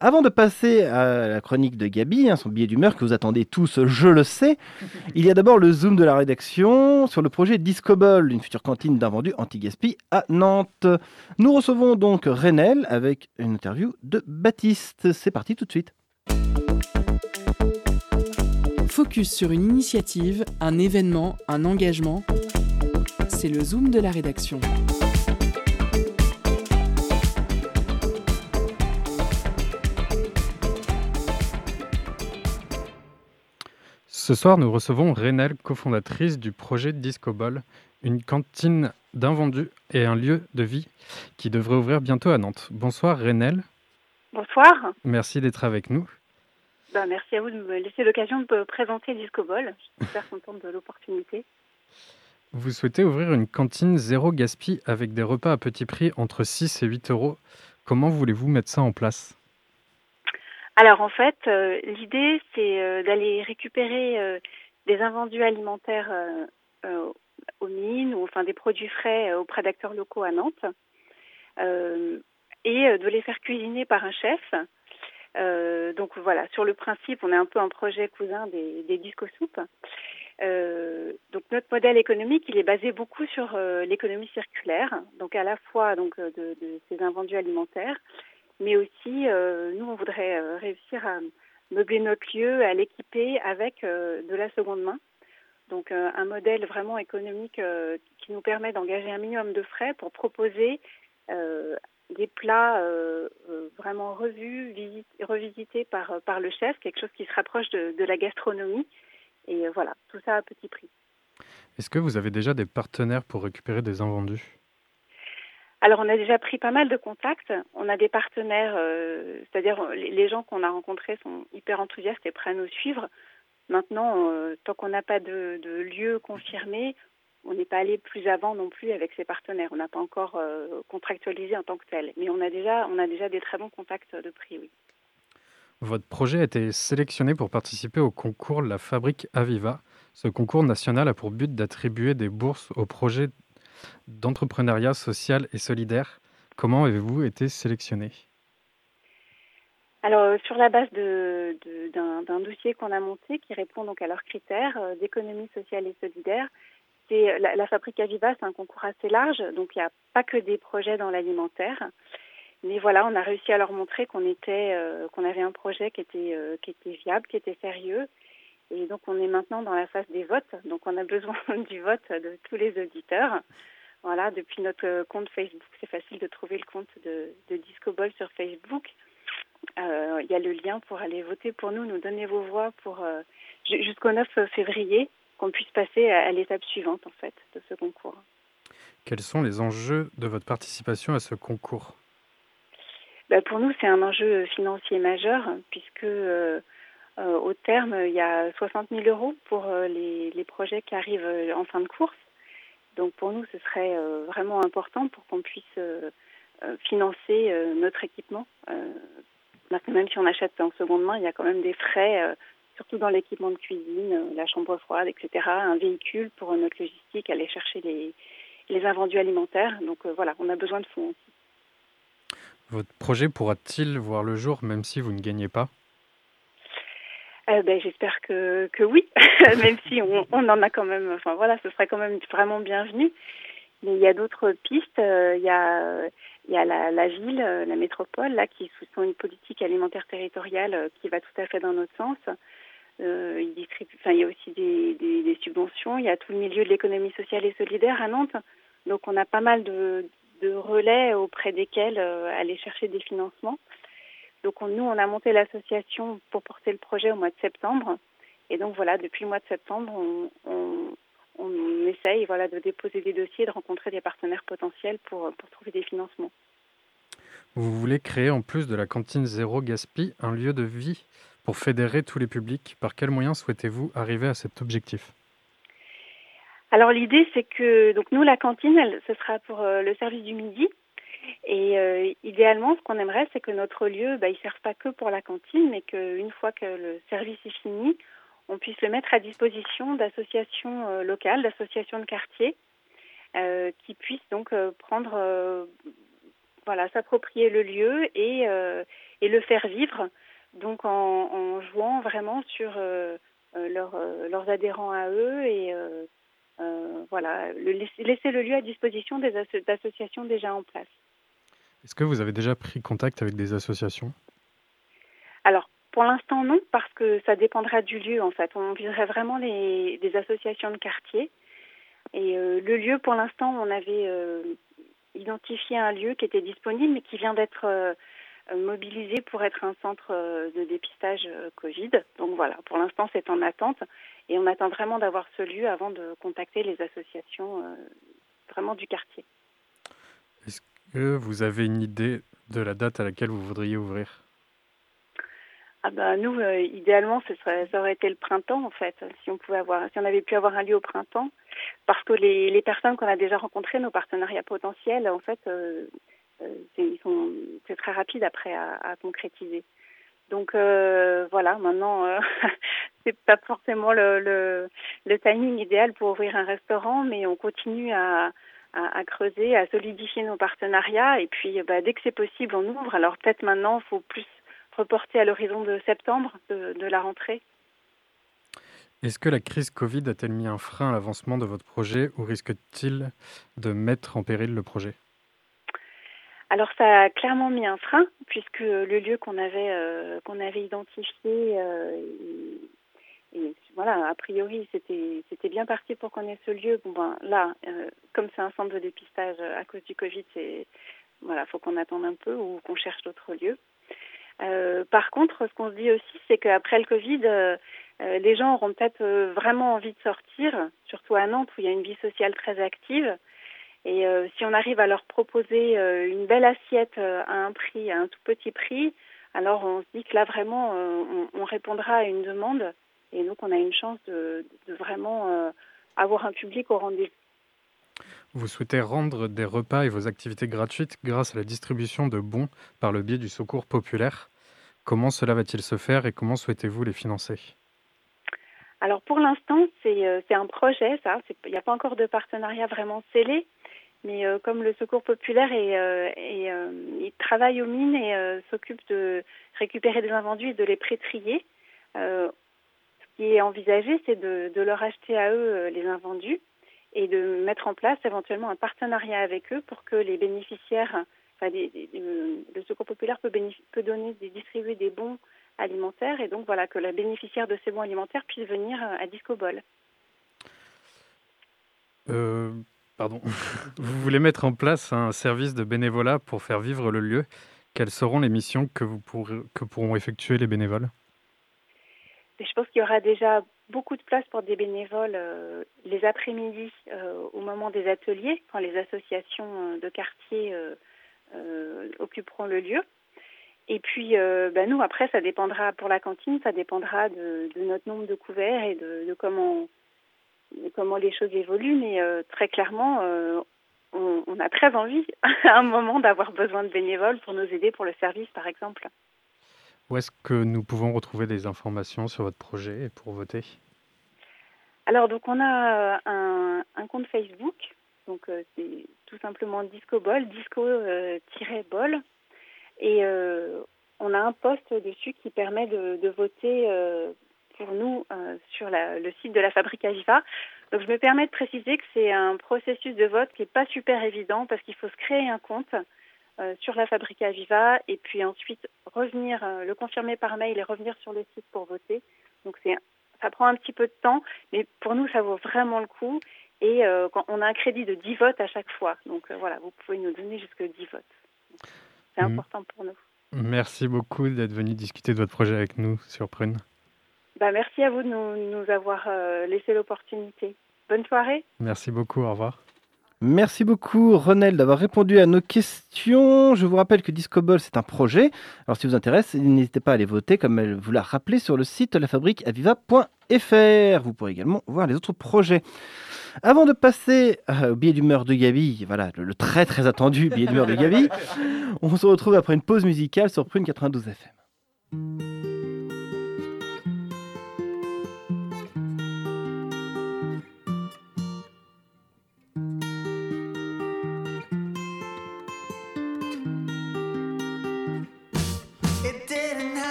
Avant de passer à la chronique de Gabi, hein, son billet d'humeur que vous attendez tous, je le sais, (laughs) il y a d'abord le zoom de la rédaction sur le projet Discobol, une future cantine d'invendus anti-gaspi à Nantes. Nous recevons donc Renel avec une interview de Baptiste. C'est parti tout de suite. Focus sur une initiative, un événement, un engagement. C'est le zoom de la rédaction. Ce soir, nous recevons Renel, cofondatrice du projet Discoball, une cantine d'invendus et un lieu de vie qui devrait ouvrir bientôt à Nantes. Bonsoir Renel, Bonsoir. merci d'être avec nous. Ben, merci à vous de me laisser l'occasion de me présenter Disco Ball. Je suis super contente de l'opportunité. Vous souhaitez ouvrir une cantine zéro gaspille avec des repas à petit prix entre 6 et 8 euros. Comment voulez-vous mettre ça en place? Alors en fait, euh, l'idée c'est euh, d'aller récupérer euh, des invendus alimentaires aux mines ou enfin des produits frais auprès d'acteurs locaux à Nantes et de les faire cuisiner par un chef. Donc voilà, sur le principe, on est un peu un projet cousin des, des disco soupes. Euh, donc notre modèle économique, il est basé beaucoup sur l'économie circulaire, donc à la fois donc de ces invendus alimentaires, mais aussi euh, nous on voudrait euh, réussir à meubler notre lieu, à l'équiper avec euh, de la seconde main. Donc un modèle vraiment économique qui nous permet d'engager un minimum de frais pour proposer des plats vraiment revus, visit- revisités par, le chef, quelque chose qui se rapproche de, la gastronomie. Et voilà, tout ça à petit prix. Est-ce que vous avez déjà des partenaires pour récupérer des invendus? Alors, on a déjà pris pas mal de contacts. On a des partenaires, euh, c'est-à-dire euh, les gens qu'on a rencontrés sont hyper enthousiastes et prêts à nous suivre. Maintenant, euh, tant qu'on n'a pas de, lieu confirmé, on n'est pas allé plus avant non plus avec ces partenaires. On n'a pas encore contractualisé en tant que tel. Mais on a déjà, on a déjà des très bons contacts de prix, oui. Votre projet a été sélectionné pour participer au concours La Fabrique Aviva. Ce concours national a pour but d'attribuer des bourses aux projets d'entrepreneuriat social et solidaire. Comment avez-vous été sélectionné? Alors, euh, sur la base d'un, dossier qu'on a monté qui répond donc à leurs critères euh, d'économie sociale et solidaire, c'est la, la Fabrique Aviva, c'est un concours assez large, donc il n'y a pas que des projets dans l'alimentaire. Mais voilà, on a réussi à leur montrer qu'on euh, avait un projet euh, qui était viable, qui était sérieux. Et donc, on est maintenant dans la phase des votes. Donc, on a besoin (laughs) du vote de tous les auditeurs. Voilà, depuis notre compte Facebook, c'est facile de trouver le compte de, de Disco Ball sur Facebook. Euh, Il y a le lien pour aller voter pour nous, nous donner vos voix pour euh, ju- jusqu'au 9 février, qu'on puisse passer à, à l'étape suivante en fait de ce concours. Quels sont les enjeux de votre participation à ce concours? Ben, pour nous, c'est un enjeu financier majeur puisque euh, au terme, il y a 60 000 euros pour euh, les, projets qui arrivent euh, en fin de course. Donc pour nous, ce serait euh, vraiment important pour qu'on puisse euh, euh, financer euh, notre équipement. Euh, parce que même si on achète en seconde main, il y a quand même des frais, euh, surtout dans l'équipement de cuisine, euh, la chambre froide, etc. Un véhicule pour notre logistique, aller chercher les, les invendus alimentaires. Donc euh, voilà, on a besoin de fonds. Votre projet pourra-t-il voir le jour même si vous ne gagnez pas? Euh, ben, j'espère que, que oui, (laughs) même si on, on en a quand même, enfin voilà, ce serait quand même vraiment bienvenu. Mais il y a d'autres pistes. euh, Il y a, il y a la, la ville, euh, la métropole, là, qui sous une politique alimentaire territoriale euh, qui va tout à fait dans notre sens. Euh, il, distribue, enfin, il y a aussi des, des, des subventions. Il y a tout le milieu de l'économie sociale et solidaire à Nantes. Donc on a pas mal de, de relais auprès desquels aller chercher des financements. Donc on- nous, on a monté l'association pour porter le projet au mois de septembre. Et donc voilà, depuis le mois de septembre, on, on, on essaye voilà, de déposer des dossiers, de rencontrer des partenaires potentiels pour, pour trouver des financements. Vous voulez créer en plus de la cantine zéro gaspille un lieu de vie pour fédérer tous les publics. Par quels moyens souhaitez-vous arriver à cet objectif? Alors l'idée, c'est que donc nous, la cantine, elle, ce sera pour euh, le service du midi. Et euh, idéalement, ce qu'on aimerait, c'est que notre lieu, bah, il ne serve pas que pour la cantine, mais qu'une fois que le service est fini, on puisse le mettre à disposition d'associations euh, locales, d'associations de quartier, euh, qui puissent donc prendre, voilà, s'approprier le lieu et, et le faire vivre, donc en, jouant vraiment sur leur, leurs adhérents à eux et voilà, le, laisser, le lieu à disposition des asso- d'associations déjà en place. Est-ce que vous avez déjà pris contact avec des associations? Alors, pour l'instant, non, parce que ça dépendra du lieu, en fait. On viserait vraiment les, des associations de quartier. Et euh, le lieu, pour l'instant, on avait euh, identifié un lieu qui était disponible, mais qui vient d'être euh, mobilisé pour être un centre euh, de dépistage euh, Covid. Donc voilà, pour l'instant, c'est en attente. Et on attend vraiment d'avoir ce lieu avant de contacter les associations euh, vraiment du quartier. Est-ce que vous avez une idée de la date à laquelle vous voudriez ouvrir? Ah bah nous, euh, idéalement, ce serait, ça aurait été le printemps en fait, si on pouvait avoir, si on avait pu avoir un lieu au printemps, parce que les, les personnes qu'on a déjà rencontrées, nos partenariats potentiels, en fait, euh, euh, ils c'est très rapide après à, concrétiser. Donc voilà, maintenant, euh, (laughs) c'est pas forcément le, le timing idéal pour ouvrir un restaurant, mais on continue à, à, à creuser, à solidifier nos partenariats, et puis bah, dès que c'est possible, on ouvre. Alors peut-être maintenant, il faut plus reporter à l'horizon de septembre de, de la rentrée. Est-ce que la crise Covid a-t-elle mis un frein à l'avancement de votre projet ou risque-t-il de mettre en péril le projet? Alors ça a clairement mis un frein puisque le lieu qu'on avait euh, qu'on avait identifié euh, et, voilà a priori c'était c'était bien parti pour qu'on ait ce lieu. Bon ben là euh, comme c'est un centre de dépistage à cause du Covid c'est voilà faut qu'on attende un peu ou qu'on cherche d'autres lieux. Euh, par contre ce qu'on se dit aussi c'est qu'après le Covid euh, euh, les gens auront peut-être euh, vraiment envie de sortir, surtout à Nantes où il y a une vie sociale très active. Et euh, si on arrive à leur proposer euh, une belle assiette euh, à un prix, à un tout petit prix, alors on se dit que là vraiment euh, on, répondra à une demande et donc on a une chance de, de vraiment euh, avoir un public au rendez-vous. Vous souhaitez rendre des repas et vos activités gratuites grâce à la distribution de bons par le biais du secours populaire. Comment cela va-t-il se faire et comment souhaitez-vous les financer? Alors pour l'instant, c'est euh, un projet, ça. Il n'y a pas encore de partenariat vraiment scellé, mais euh, comme le Secours populaire est, euh, euh, il travaille aux mines et s'occupe de récupérer des invendus et de les prétrier, qui est envisagé, c'est de, leur acheter à eux euh, les invendus et de mettre en place éventuellement un partenariat avec eux pour que les bénéficiaires, des, le Secours populaire peut, peut donner, distribuer des bons alimentaires et donc voilà que la bénéficiaire de ces bons alimentaires puisse venir à Disco Ball. Euh, pardon. (laughs) vous voulez mettre en place un service de bénévolat pour faire vivre le lieu. Quelles seront les missions que, vous pourrez, que pourront effectuer les bénévoles? Je pense qu'il y aura déjà beaucoup de place pour des bénévoles euh, les après-midi euh, au moment des ateliers, quand les associations de quartier euh, occuperont le lieu. Et puis, euh, bah nous, après, ça dépendra pour la cantine, ça dépendra de, notre nombre de couverts et de, comment, comment les choses évoluent. Mais euh, très clairement, euh, on, a très envie (laughs) à un moment d'avoir besoin de bénévoles pour nous aider pour le service, par exemple. Où est-ce que nous pouvons retrouver des informations sur votre projet et pour voter? Alors, donc, on a un, un compte Facebook. Donc, c'est tout simplement Disco Ball, disco-ball. Et euh, on a un poste dessus qui permet de, voter euh, pour nous euh, sur le site de la Fabrique Aviva. Donc je me permets de préciser que c'est un processus de vote qui n'est pas super évident parce qu'il faut se créer un compte euh, sur la Fabrique Aviva et puis ensuite revenir, euh, le confirmer par mail et revenir sur le site pour voter. Donc c'est ça prend un petit peu de temps, mais pour nous ça vaut vraiment le coup. Et euh, quand on a un crédit de 10 votes à chaque fois. Donc voilà, vous pouvez nous donner jusque 10 votes c'est important pour nous. Merci beaucoup d'être venu discuter de votre projet avec nous sur Prune. Bah, merci à vous de nous, nous avoir euh, laissé l'opportunité. Bonne soirée. Merci beaucoup, au revoir. Merci beaucoup Renel d'avoir répondu à nos questions. Je vous rappelle que Disco Ball c'est un projet. Alors si vous intéresse, n'hésitez pas à aller voter comme elle vous l'a rappelé sur le site lafabriqueaviva.fr. Vous pourrez également voir les autres projets. Avant de passer euh, au billet d'humeur de Gabi, voilà le, le, très très attendu billet d'humeur de Gabi, (laughs) on se retrouve après une pause musicale sur Prune 92 FM.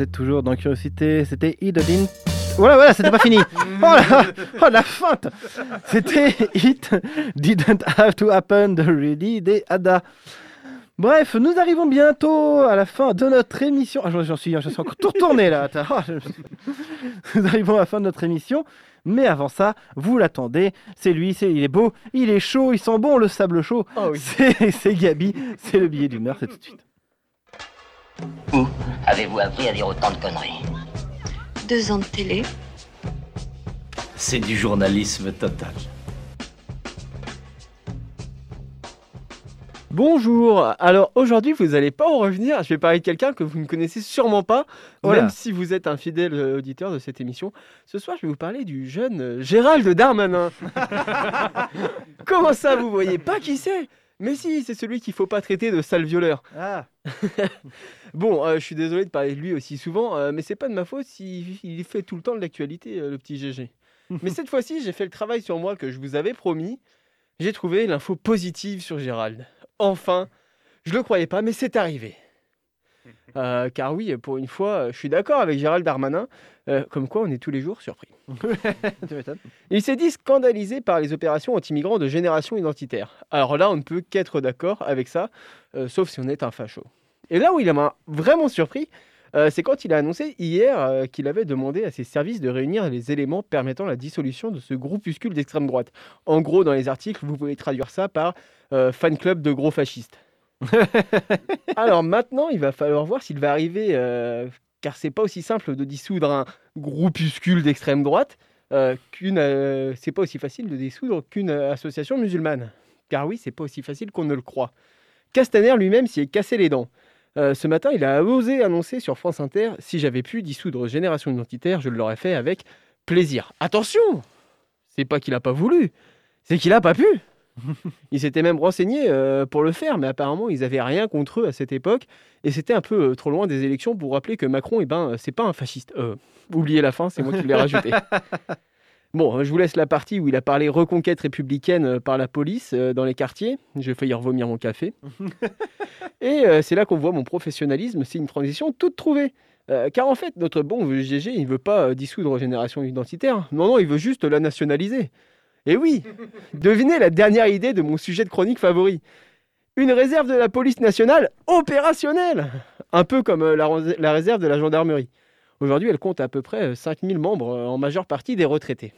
Vous êtes toujours dans Curiosité, c'était Idolin. Voilà, voilà, c'était pas fini. (laughs) Oh la, oh, la feinte C'était It Didn't Have to Happen de Really des Ada. Bref, nous arrivons bientôt à la fin de notre émission. Ah, j'en suis, suis encore tout retourné là. Oh, (laughs) Nous arrivons à la fin de notre émission. Mais avant ça, vous l'attendez. C'est lui, c'est, il est beau, il est chaud, il sent bon le sable chaud. C'est, c'est Gabi, c'est le billet d'humeur, c'est tout de suite. Où avez-vous appris à dire autant de conneries Deux ans de télé. C'est du journalisme total. Bonjour, alors aujourd'hui vous n'allez pas en revenir, je vais parler de quelqu'un que vous ne connaissez sûrement pas, même si vous êtes un fidèle euh, auditeur de cette émission. Ce soir je vais vous parler du jeune euh, Gérald Darmanin. (laughs) Comment ça vous voyez pas qui c'est? Mais si, c'est celui qu'il faut pas traiter de sale violeur. Ah. (laughs) Bon, euh, je suis désolé de parler de lui aussi souvent, euh, mais c'est pas de ma faute s'il il fait tout le temps de l'actualité, euh, le petit GG. (laughs) mais cette fois-ci, j'ai fait le travail sur moi que je vous avais promis. J'ai trouvé l'info positive sur Gérald. Enfin, je le croyais pas, mais c'est arrivé. Euh, car oui, pour une fois, euh, je suis d'accord avec Gérald Darmanin, euh, comme quoi on est tous les jours surpris. (laughs) Il s'est dit scandalisé par les opérations anti-migrants de génération identitaire. Alors là, on ne peut qu'être d'accord avec ça, euh, sauf si on est un facho. Et là où il m'a vraiment surpris, c'est quand il a annoncé hier qu'il avait demandé à ses services de réunir les éléments permettant la dissolution de ce groupuscule d'extrême droite. En gros, dans les articles, vous pouvez traduire ça par fan club de gros fascistes. (laughs) Alors maintenant, il va falloir voir s'il va arriver, euh, car c'est pas aussi simple de dissoudre un groupuscule d'extrême droite euh, qu'une. euh, c'est pas aussi facile de dissoudre qu'une association musulmane. Car oui, c'est pas aussi facile qu'on ne le croit. Castaner lui-même s'y est cassé les dents. Ce matin, il a osé annoncer sur France Inter si j'avais pu dissoudre Génération Identitaire, je l'aurais fait avec plaisir. Attention C'est pas qu'il a pas voulu, c'est qu'il a pas pu. (laughs) Il s'était même renseigné euh, pour le faire, mais apparemment ils avaient rien contre eux à cette époque, et c'était un peu euh, trop loin des élections pour rappeler que Macron, eh ben, c'est pas un fasciste. Euh, oubliez la fin, c'est moi qui l'ai rajouté. (laughs) Bon, je vous laisse la partie où il a parlé reconquête républicaine par la police dans les quartiers. J'ai failli revomir mon café. (laughs) Et c'est là qu'on voit mon professionnalisme, c'est une transition toute trouvée. Euh, car en fait, notre bon GG, il ne veut pas dissoudre Génération Identitaire. Non, non, il veut juste la nationaliser. Et oui, devinez la dernière idée de mon sujet de chronique favori. Une réserve de la police nationale opérationnelle Un peu comme euh, la, réserve de la gendarmerie. Aujourd'hui, elle compte à peu près euh, 5000 membres, euh, en majeure partie des retraités.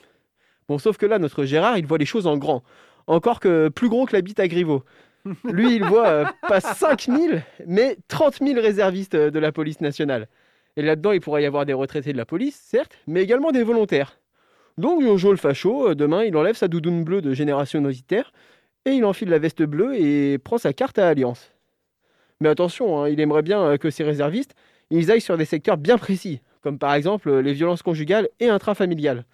Bon, sauf que là, notre Gérard, il voit les choses en grand. Encore que plus gros que la bite à Griveaux. Lui, il voit euh, pas 5000, mais 30 000 réservistes euh, de la police nationale. Et là-dedans, il pourrait y avoir des retraités de la police, certes, mais également des volontaires. Donc, Jojo le facho, euh, demain, il enlève sa doudoune bleue de génération identitaire et il enfile la veste bleue et prend sa carte à Alliance. Mais attention, hein, il aimerait bien euh, que ces réservistes, ils aillent sur des secteurs bien précis, comme par exemple euh, les violences conjugales et intrafamiliales.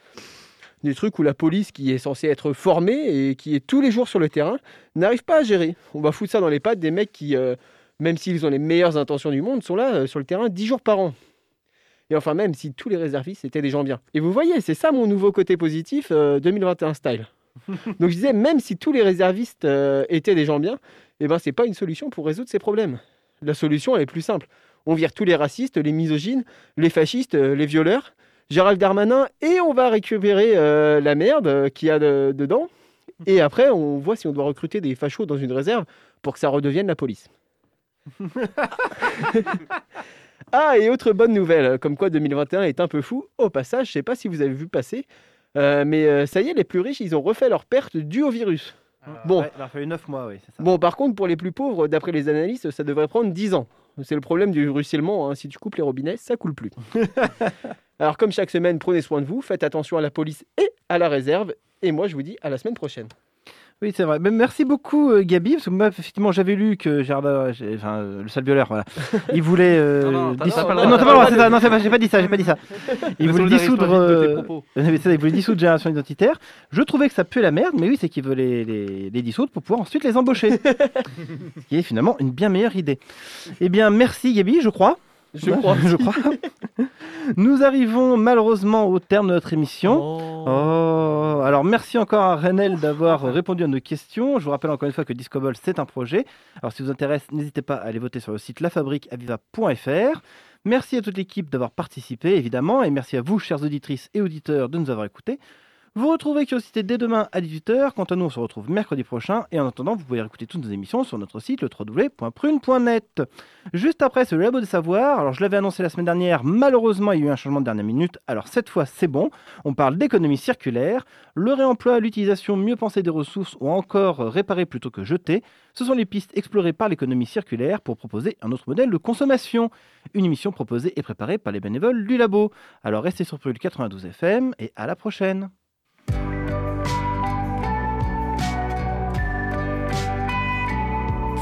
Des trucs où la police, qui est censée être formée et qui est tous les jours sur le terrain, n'arrive pas à gérer. On va foutre ça dans les pattes des mecs qui, même s'ils ont les meilleures intentions du monde, sont là sur le terrain 10 jours par an. Et enfin, même si tous les réservistes étaient des gens bien. Et vous voyez, c'est ça mon nouveau côté positif euh, 2021 style. (laughs) Donc je disais, même si tous les réservistes euh, étaient des gens bien, eh ben, c'est pas une solution pour résoudre ces problèmes. La solution, elle est plus simple. On vire tous les racistes, les misogynes, les fascistes, euh, les violeurs, Gérald Darmanin et on va récupérer euh, la merde euh, qu'il y a de- dedans. Et après, on voit si on doit recruter des fachos dans une réserve pour que ça redevienne la police. (laughs) ah, et autre bonne nouvelle, comme quoi 2021 est un peu fou. Au passage, je sais pas si vous avez vu passer, euh, mais euh, ça y est, les plus riches, ils ont refait leurs pertes dues au virus. Bon, Ouais, il a fallu 9 mois, oui, ça. Bon, par contre, pour les plus pauvres, d'après les analystes, ça devrait prendre 10 ans. C'est le problème du ruissellement. hein. Si tu coupes les robinets, ça coule plus. (laughs) Alors, comme chaque semaine, prenez soin de vous, faites attention à la police et à la réserve. Et moi, je vous dis à la semaine prochaine. Oui, c'est vrai. Mais merci beaucoup, euh, Gabi, parce que moi, effectivement, j'avais lu que Gérard, j'ai- enfin, euh, le sale violeur, voilà, (laughs) il voulait. euh, Non, non, t'as- pas le droit, c'est le ça. droit. Non, c'est pas- j'ai pas dit ça, j'ai pas dit ça. (laughs) Il Ne voulait dissoudre. euh, (laughs) mais ça, il voulait dissoudre Génération Identitaire. Je trouvais que ça puait la merde, mais oui, c'est qu'il veut les, les, les dissoudre pour pouvoir ensuite les embaucher. Ce qui est finalement une bien meilleure idée. Eh bien, merci, Gabi, je crois. Je crois (laughs) je crois. Nous arrivons malheureusement au terme de notre émission. Oh. Alors merci encore à Renel d'avoir répondu à nos questions. Je vous rappelle encore une fois que Discobol c'est un projet. Alors si vous intéresse, n'hésitez pas à aller voter sur le site lafabriqueaviva.fr. Merci à toute l'équipe d'avoir participé évidemment et merci à vous chères auditrices et auditeurs de nous avoir écoutés. Vous retrouvez Curiosité dès demain à 18h. Quant à nous, on se retrouve mercredi prochain. Et en attendant, vous pouvez écouter toutes nos émissions sur notre site, le www.prune.net. Juste après, le Labo des Savoirs. Alors, je l'avais annoncé la semaine dernière. Malheureusement, il y a eu un changement de dernière minute. Alors, cette fois, c'est bon. On parle d'économie circulaire, le réemploi, l'utilisation mieux pensée des ressources ou encore réparer plutôt que jeter. Ce sont les pistes explorées par l'économie circulaire pour proposer un autre modèle de consommation. Une émission proposée et préparée par les bénévoles du labo. Alors, restez sur Prune 92 FM et à la prochaine.